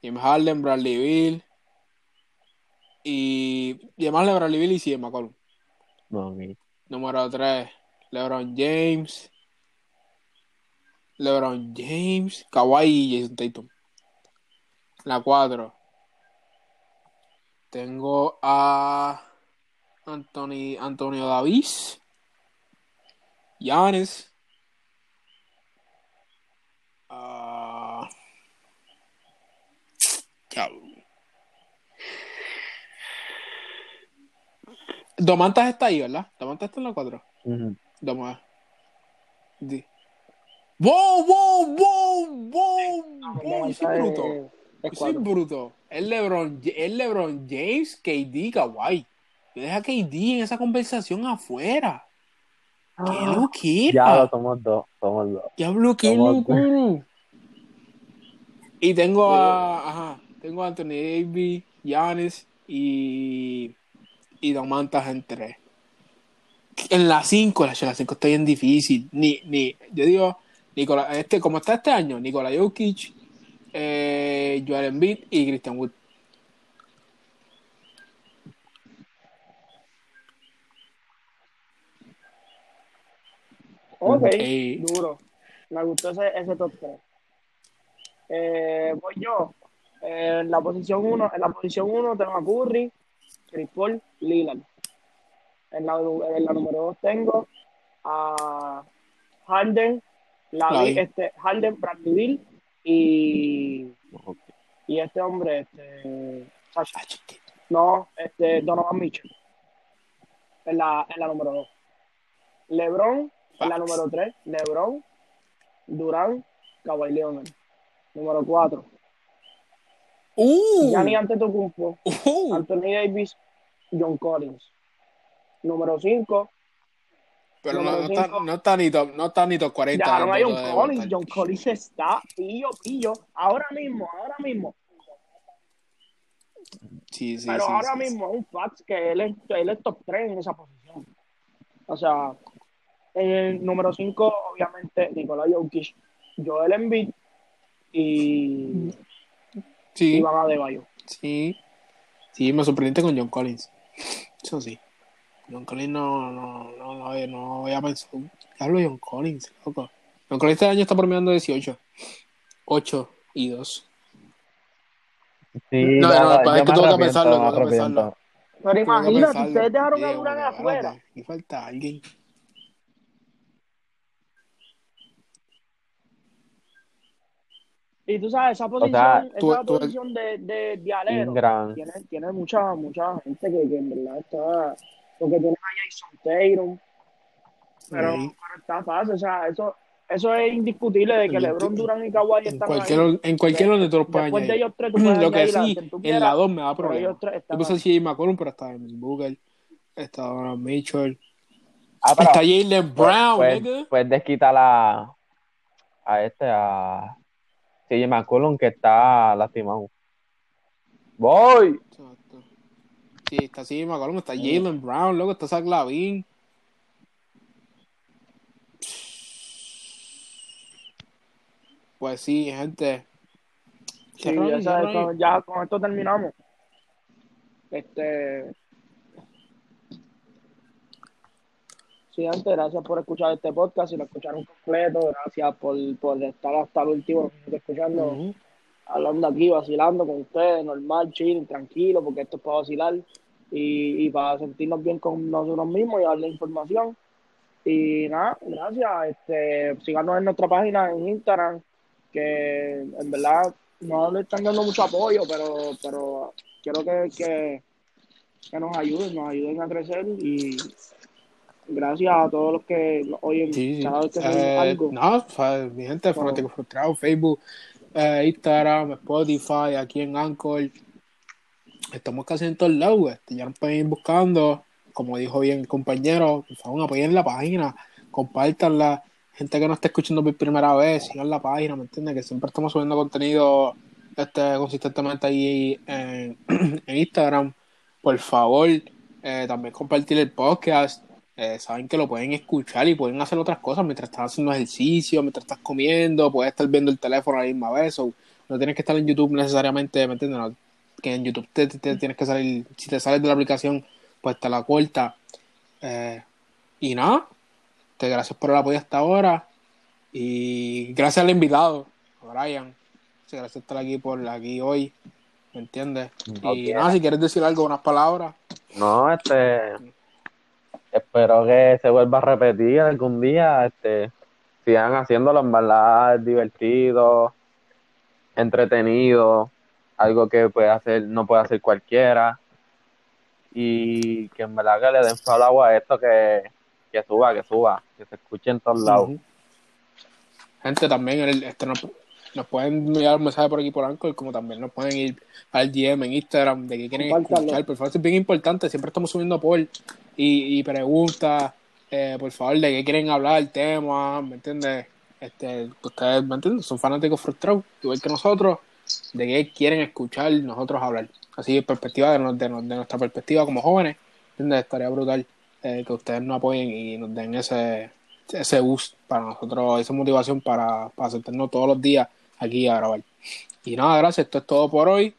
James Harden, Bradley Bill. Y. Y además de Bradley Bill y CJ McCollum. No, mi- Número 3, LeBron James. LeBron James, Kawhi y Jason Tatum. La 4. Tengo a Anthony, Antonio Davis. Giannis. Ah, diablo. Domantas está ahí, ¿verdad? Domantas está en la 4. Ujú. Vamos a ver. Di. ¡Wow, wow, wow, wow! wow yo soy bruto. Soy bruto. El LeBron, el LeBron James, KD, Kawhi. Yo deja a KD en esa conversación afuera. ¡Qué lo Ah, Ya lo somos dos, somos dos. Diablo, qué locura. Y tengo a. Ajá. Tengo a Anthony Davis, Giannis y. Y Domantas en tres. En la 5, la 5 está bien difícil. Ni, ni, yo digo, Nicola, este, como está este año, Nikola Jokic, eh, Joel Embiid y Christian Wood. Ok, Eh, duro. Me gustó ese, ese top 3. Eh, voy yo. Eh, en la posición 1, en la posición 1 tengo a Curry, Chris Paul, Lillard. En la, en la número 2 tengo a Harden, la, este, Harden, Bradley Beal y, y este hombre, este. No, este, Donovan Mitchell. En la, en la número 2. LeBron, en la número 3. LeBron, Durán, Kawhi Leonard. Número 4. Uh, Gianni Antetokounmpo, uh, Anthony Davis, John Collins. Número 5. Pero no, no está, no está ni top, no está ni top 40. Dejaron a del John Collins. John Collins está pillo, pillo. Ahora mismo, ahora mismo. Sí, sí, Pero sí, ahora sí, mismo es un fact que él es, él es top 3 en esa posición. O sea, en el número 5, obviamente, Nicolás Jokic, Joel Embiid y Sí, Iván Adebayo. sí. Sí, me sorprendiste con John Collins. Eso sí. John Collins no, no, no, no, no voy a pensar. Hablo de John Collins, loco. John Collins este año está promediando 18. 8 y 2. Sí, No, no, nada, es que tengo que pensarlo, tengo que pensarlo. Pero imagínate, ustedes dejaron a Durán afuera. Aquí falta alguien. Y tú sabes, esa posición, sea, tú- esa tú- posición de, de, de alero tiene, tiene mucha, mucha gente que, que en verdad está. Porque tiene a Jason Tatum. Pero, Sí. pero está fácil, o sea, eso, eso es indiscutible de que En- LeBron, Durán y Kawhi En están cualquier, ahí. en cualquier donde los Después de ellos tres, tú puedes Lo que sí, en la 2 me da problema. Yo ahí. CJ McCollum, pero está en Booker. Está Donovan Mitchell. Ah, pero Está Jalen Brown, pues, nigga. pues desquitar a, a este, a CJ McCollum que está lastimado. Voy. Sí, está CJ McCollum, está Jalen Brown, luego está Zach Lavin. Pues sí, gente. Sí, ya, sabes, con- ya con esto terminamos. Este. Sí, antes, gracias por escuchar este podcast. Si lo escucharon completo, gracias por, por estar hasta el último escuchando. Hablando aquí, vacilando con ustedes, normal, chill, tranquilo, porque esto es para vacilar y, y para sentirnos bien con nosotros mismos y darle información. Y nada, gracias. Este, síganos en nuestra página en Instagram, que en verdad no le están dando mucho apoyo, pero, pero quiero que, que, que nos ayuden, nos ayuden a crecer y gracias a todos los que oyen Sí, sí. cada vez que hacen Eh, algo. no, mi gente. Fanático Frustrado, Facebook, eh, Instagram, Spotify, aquí en Anchor. Estamos casi en todos lados, güey. Ya nos pueden ir buscando. Como dijo bien el compañero, por favor, apoyen la página, compártanla. Gente que no está escuchando por primera vez, sigan la página, ¿me entiendes? Que siempre estamos subiendo contenido este, consistentemente ahí en, *clears throat* Instagram. Por favor, eh, también compartir el podcast. Eh, saben que lo pueden escuchar y pueden hacer otras cosas mientras estás haciendo ejercicio, mientras estás comiendo, puedes estar viendo el teléfono a la misma vez. o no tienes que estar en YouTube necesariamente, ¿me entiendes? No, que en YouTube te, te- te tienes que salir, si te sales de la aplicación, pues te la corta. Eh, y nada, te gracias por el apoyo hasta ahora y gracias al invitado, Brian. gracias por estar aquí por aquí hoy, ¿me entiendes? Ok. Y nada, si quieres decir algo, unas palabras. No, este, espero que se vuelva a repetir algún día, este, sigan haciéndolo, en verdad divertido, entretenido, algo que puede hacer, no puede hacer cualquiera, y que en verdad que le den follow a esto, que, que suba, que suba, que se escuche en todos lados. Gente, también el- este, nos, nos pueden enviar un mensaje por aquí por Anchor, como también nos pueden ir al DM en Instagram de que quieren escuchar. Por favor, es bien importante. Siempre estamos subiendo poll y, y preguntas. eh, por favor, de qué quieren hablar, tema, ¿me entiendes? Este, ustedes, ¿me entienden? Son fanáticos frustrados, igual que nosotros, de qué quieren escuchar nosotros hablar. Así, perspectiva, de, de de nuestra perspectiva como jóvenes, ¿entiendes? Estaría brutal eh, que ustedes nos apoyen y nos den ese, ese boost para nosotros, esa motivación para, para sentarnos todos los días aquí a grabar. Y nada, gracias, esto es todo por hoy.